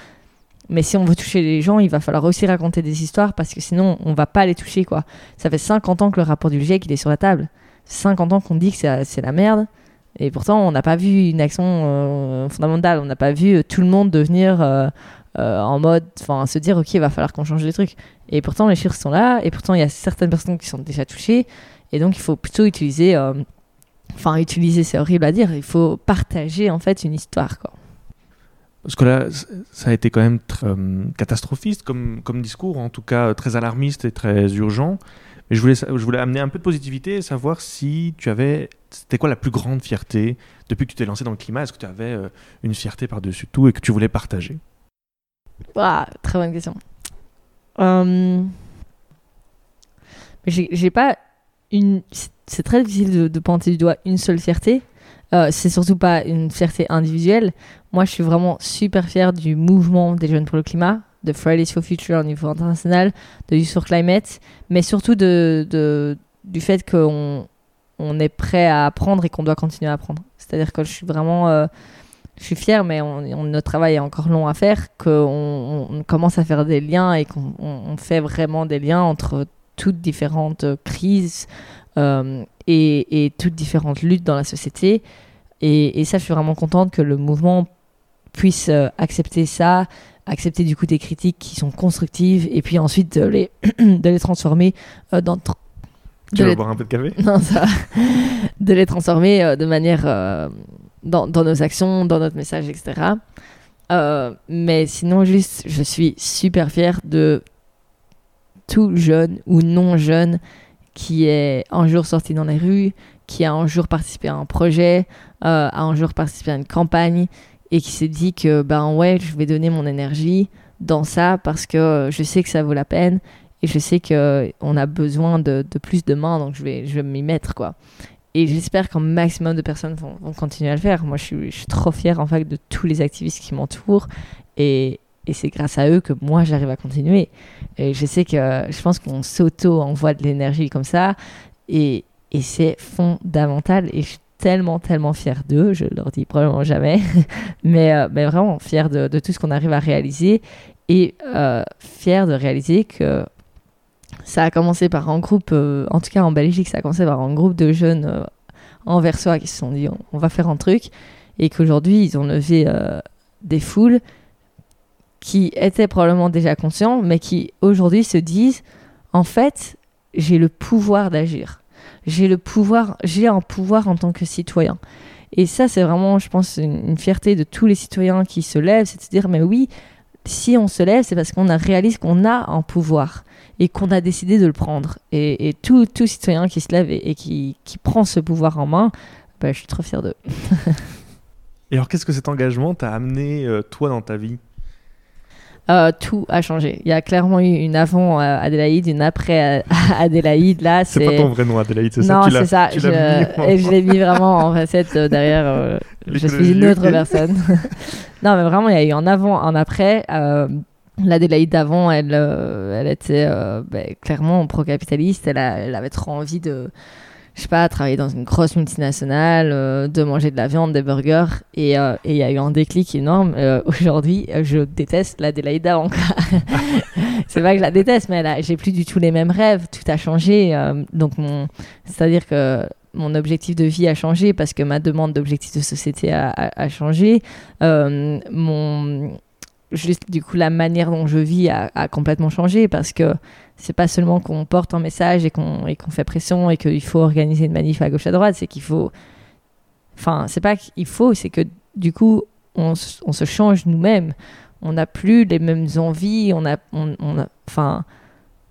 mais si on veut toucher les gens, il va falloir aussi raconter des histoires parce que sinon, on va pas les toucher, quoi. Ça fait 50 ans que le rapport du GIEC, est sur la table. 50 ans qu'on dit que c'est la merde. Et pourtant, on n'a pas vu une action euh, fondamentale. On n'a pas vu euh, tout le monde devenir euh, en mode, enfin, se dire, OK, il va falloir qu'on change les trucs. Et pourtant, les chiffres sont là. Et pourtant, il y a certaines personnes qui sont déjà touchées. Et donc, il faut plutôt utiliser, enfin, utiliser, c'est horrible à dire. Il faut partager, en fait, une histoire, quoi. Parce que là, ça a été quand même très, euh, catastrophiste comme, comme discours, en tout cas très alarmiste et très urgent. Mais je voulais, je voulais amener un peu de positivité et savoir si tu avais. C'était quoi la plus grande fierté depuis que tu t'es lancé dans le climat? Est-ce que tu avais euh, une fierté par-dessus tout et que tu voulais partager? Très bonne question. Euh... J'ai pas C'est très difficile de, pointer du doigt une seule fierté. Euh, c'est surtout pas une fierté individuelle. Moi, je suis vraiment super fière du mouvement des jeunes pour le climat, de Fridays for Future au niveau international, de Youth for Climate, mais surtout du fait qu'on on est prêt à apprendre et qu'on doit continuer à apprendre. C'est-à-dire que je suis vraiment. Euh, je suis fière, mais notre travail est encore long à faire, qu'on on commence à faire des liens et qu'on fait vraiment des liens entre toutes différentes crises, euh, et, toutes différentes luttes dans la société. Et, ça, je suis vraiment contente que le mouvement puisse euh, accepter ça, accepter du coup des critiques qui sont constructives et puis ensuite de les, de les transformer euh, dans. tr- Tu veux les- boire un peu de café? Non, ça, de les transformer euh, de manière euh, dans, dans nos actions, dans notre message, etc. Euh, mais sinon, juste, je suis super fière de tout jeune ou non jeune qui est un jour sorti dans les rues, qui a un jour participé à un projet, euh, a un jour participé à une campagne et qui s'est dit que ben ouais, je vais donner mon énergie dans ça parce que je sais que ça vaut la peine et je sais que on a besoin de, de plus de mains donc je vais je vais m'y mettre quoi. Et j'espère qu'un maximum de personnes vont, vont continuer à le faire. Moi, je suis, je suis trop fière en fait de tous les activistes qui m'entourent et, et c'est grâce à eux que moi j'arrive à continuer. Et je sais que je pense qu'on s'auto-envoie de l'énergie comme ça et, et c'est fondamental. Et je suis tellement, tellement fière d'eux. Je leur dis probablement jamais, mais, euh, mais vraiment fière de, tout ce qu'on arrive à réaliser et euh, fière de réaliser que ça a commencé par un groupe, euh, en tout cas en Belgique, ça a commencé par un groupe de jeunes euh, anversois qui se sont dit on, va faire un truc et qu'aujourd'hui ils ont levé des foules qui étaient probablement déjà conscients, mais qui aujourd'hui se disent en fait, j'ai le pouvoir d'agir. J'ai le pouvoir, j'ai un pouvoir en tant que citoyen. Et ça, c'est vraiment, je pense, une, fierté de tous les citoyens qui se lèvent, c'est de se dire, mais oui, si on se lève, c'est parce qu'on a réalisé qu'on a un pouvoir et qu'on a décidé de le prendre. Et, tout, tout citoyen qui se lève et, qui, qui prend ce pouvoir en main, bah, je suis trop fière d'eux. Et alors, qu'est-ce que cet engagement t'a amené, euh, toi, dans ta vie? Euh, tout a changé. Il y a clairement eu une avant euh, Adélaïde, une après euh, Adélaïde. Là, C'est pas ton vrai nom, Adélaïde, c'est ça Non, c'est ça. tu Je, l'as mis en- et je l'ai mis vraiment en recette derrière. je suis une autre personne. non, mais vraiment, il y a eu un avant, un après. L'Adélaïde d'avant, elle, elle était ben, clairement pro-capitaliste. Elle avait trop envie de, je sais pas, travailler dans une grosse multinationale, euh, de manger de la viande, des burgers. Et euh, il y a eu un déclic énorme. Euh, Aujourd'hui, je déteste l'Adélaïde d'avant. quoi. C'est pas que je la déteste, mais a- j'ai plus du tout les mêmes rêves. Tout a changé. donc, c'est-à-dire que mon objectif de vie a changé parce que ma demande d'objectif de société a, changé. Mon, du coup, la manière dont je vis a complètement changé parce que c'est pas seulement qu'on porte un message et qu'on et fait pression et qu'il faut organiser une manif à gauche à droite, c'est qu'il faut. Enfin, c'est pas qu'il faut, c'est que du coup, on, se change nous-mêmes. On n'a plus les mêmes envies. On a, enfin,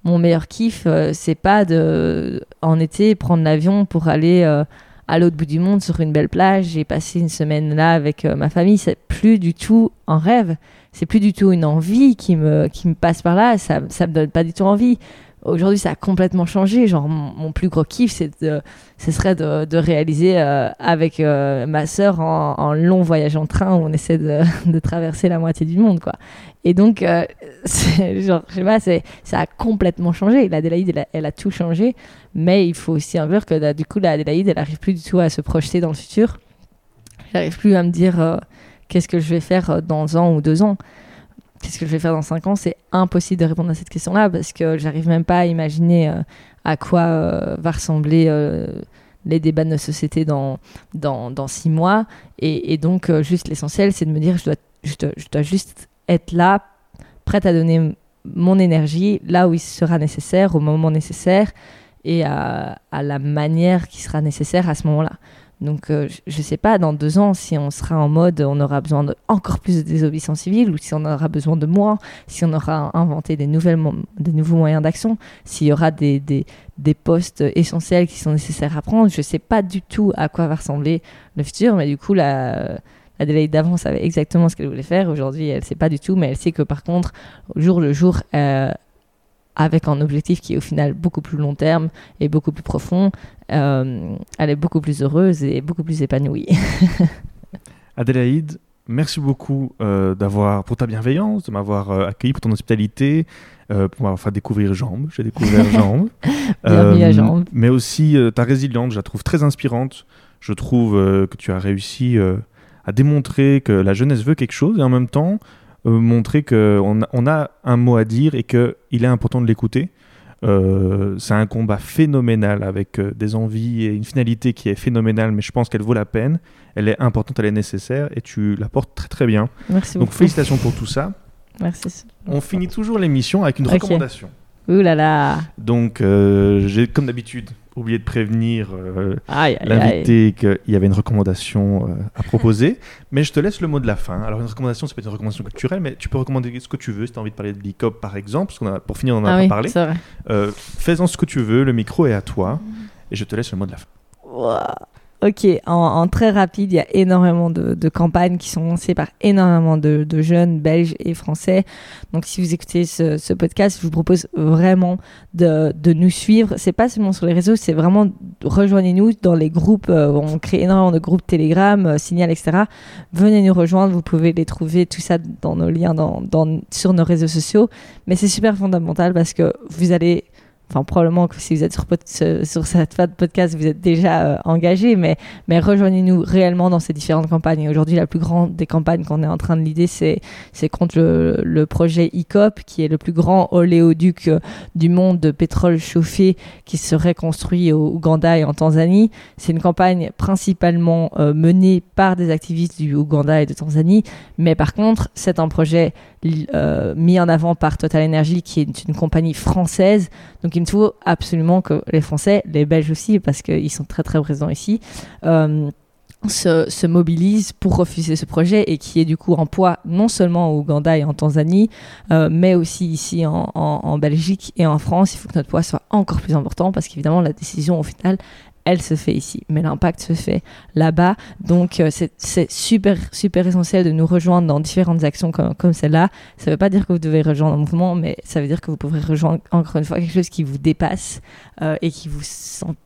mon meilleur kiff, euh, c'est pas de, en été, prendre l'avion pour aller euh, à l'autre bout du monde sur une belle plage. J'ai passé une semaine là avec euh, ma famille. C'est plus du tout un rêve. C'est plus du tout une envie qui me, qui me passe par là. Ça, ça me donne pas du tout envie. Aujourd'hui, ça a complètement changé. Genre, mon, plus gros kiff, c'est ce serait de, de réaliser euh, avec euh, ma sœur en, en long voyage en train où on essaie de, de traverser la moitié du monde, quoi. Et donc, euh, genre, je sais pas, ça a complètement changé. L'Adélaïde, elle, a- elle a tout changé, mais il faut aussi inclure que là, du coup, l'Adélaïde, elle arrive plus du tout à se projeter dans le futur. J'arrive plus à me dire euh, qu'est-ce que je vais faire euh, dans un ou deux ans? Qu'est-ce que je vais faire dans cinq ans? C'est impossible de répondre à cette question-là parce que j'arrive même pas à imaginer euh, à quoi euh, va ressembler euh, les débats de nos sociétés dans, dans, dans six mois. Et, donc, juste l'essentiel, c'est de me dire je dois, je, dois, juste être là, prête à donner mon énergie là où il sera nécessaire, au moment nécessaire et à la manière qui sera nécessaire à ce moment-là. Donc, euh, je ne sais pas, dans deux ans, si on sera en mode on aura besoin de encore plus de désobéissance civile ou si on aura besoin de moins, si on aura inventé des, des nouveaux moyens d'action, s'il y aura des, des, des postes essentiels qui sont nécessaires à prendre. Je ne sais pas du tout à quoi va ressembler le futur, mais du coup, la, Adélaïde d'avant savait exactement ce qu'elle voulait faire. Aujourd'hui, elle ne sait pas du tout, mais elle sait que par contre, jour le jour, euh, avec un objectif qui est au final beaucoup plus long terme et beaucoup plus profond, euh, elle est beaucoup plus heureuse et beaucoup plus épanouie. Adélaïde, merci beaucoup euh, d'avoir pour ta bienveillance, de m'avoir euh, accueilli pour ton hospitalité, euh, pour m'avoir fait découvrir Jambes. J'ai découvert Jambes. Bienvenue à Jambes. Mais aussi euh, ta résilience, je la trouve très inspirante. Je trouve euh, que tu as réussi euh, à démontrer que la jeunesse veut quelque chose et en même temps euh, montrer qu'on a, on a un mot à dire et qu'il est important de l'écouter. Euh, c'est un combat phénoménal avec euh, des envies et une finalité qui est phénoménale, mais je pense qu'elle vaut la peine. Elle est importante, elle est nécessaire et tu la portes très très bien. Merci Donc beaucoup. félicitations pour tout ça. Merci. On finit toujours l'émission avec une recommandation. Ouh là là. Donc, euh, j'ai comme d'habitude oublié de prévenir euh, l'invité qu'il y avait une recommandation euh, à proposer. mais je te laisse le mot de la fin. Alors, une recommandation, c'est pas une recommandation culturelle, mais tu peux recommander ce que tu veux. Si tu as envie de parler de Bicop, par exemple, parce qu'on a, pour finir, on en a Ah pas oui, parlé. Euh, Fais-en ce que tu veux, le micro est à toi. Et je te laisse le mot de la fin. Ouah. Ok, en, très rapide, il y a énormément de, campagnes qui sont lancées par énormément de, jeunes belges et français. Donc, si vous écoutez ce, podcast, je vous propose vraiment de, nous suivre. C'est pas seulement sur les réseaux, c'est vraiment rejoignez-nous dans les groupes. euh, on crée énormément de groupes Telegram, euh, Signal, etc. Venez nous rejoindre. Vous pouvez les trouver tout ça dans nos liens sur nos réseaux sociaux. Mais c'est super fondamental parce que vous allez enfin probablement que si vous êtes sur, cette phase de podcast, vous êtes déjà euh, engagé, mais, rejoignez-nous réellement dans ces différentes campagnes. Et Aujourd'hui, la plus grande des campagnes qu'on est en train de l'idée, c'est, contre le, projet ICOP, qui est le plus grand oléoduc euh, du monde de pétrole chauffé qui serait construit au Ouganda et en Tanzanie. C'est une campagne principalement euh, menée par des activistes du Ouganda et de Tanzanie, mais par contre, c'est un projet mis en avant par Total Energy, qui est une compagnie française. Donc il me faut absolument que les Français, les Belges aussi, parce qu'ils sont très très présents ici, euh, se, se mobilisent pour refuser ce projet et qui est du coup en poids non seulement au Ouganda et en Tanzanie, euh, mais aussi ici en- en Belgique et en France. Il faut que notre poids soit encore plus important parce qu'évidemment la décision au final, elle se fait ici, mais l'impact se fait là-bas. Donc euh, c'est super super essentiel de nous rejoindre dans différentes actions comme, celle-là. Ça ne veut pas dire que vous devez rejoindre un mouvement, mais ça veut dire que vous pourrez rejoindre encore une fois quelque chose qui vous dépasse euh, et qui vous.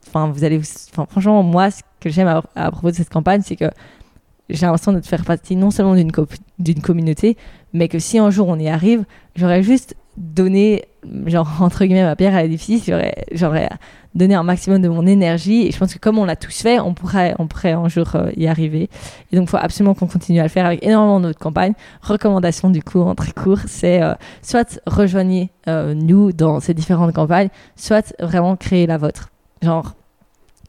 Enfin, vous allez. Enfin, franchement, moi, ce que j'aime à, propos de cette campagne, c'est que j'ai l'impression de faire partie non seulement d'une communauté, mais que si un jour on y arrive, j'aurais juste donné, genre entre guillemets, ma pierre à l'édifice. J'aurais, j'aurais donné un maximum de mon énergie. Et je pense que comme on l'a tous fait, on pourrait, on pourrait un jour euh, y arriver. Et donc, faut absolument qu'on continue à le faire avec énormément d'autres campagnes. Recommandation du coup en très court, c'est euh, soit rejoignez euh, nous dans ces différentes campagnes, soit vraiment créer la vôtre. Genre,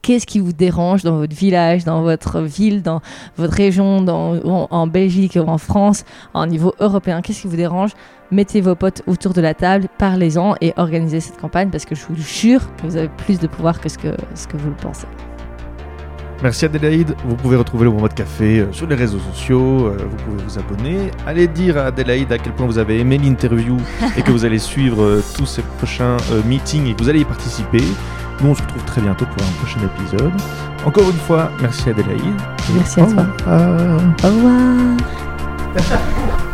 qu'est-ce qui vous dérange dans votre village, dans votre ville, dans votre région, dans, en, en Belgique ou en France, en niveau européen Qu'est-ce qui vous dérange? Mettez vos potes autour de la table, parlez-en et organisez cette campagne parce que je vous jure que vous avez plus de pouvoir que ce que, ce que vous le pensez. Merci Adélaïde. Vous pouvez retrouver le Bon de Café euh, sur les réseaux sociaux. euh, Vous pouvez vous abonner. Allez dire à Adélaïde à quel point vous avez aimé l'interview et que vous allez suivre euh, tous ces prochains meetings et que vous allez y participer. Nous, on se retrouve très bientôt pour un prochain épisode. Encore une fois, merci Adélaïde. Merci à Au toi. revoir. Au revoir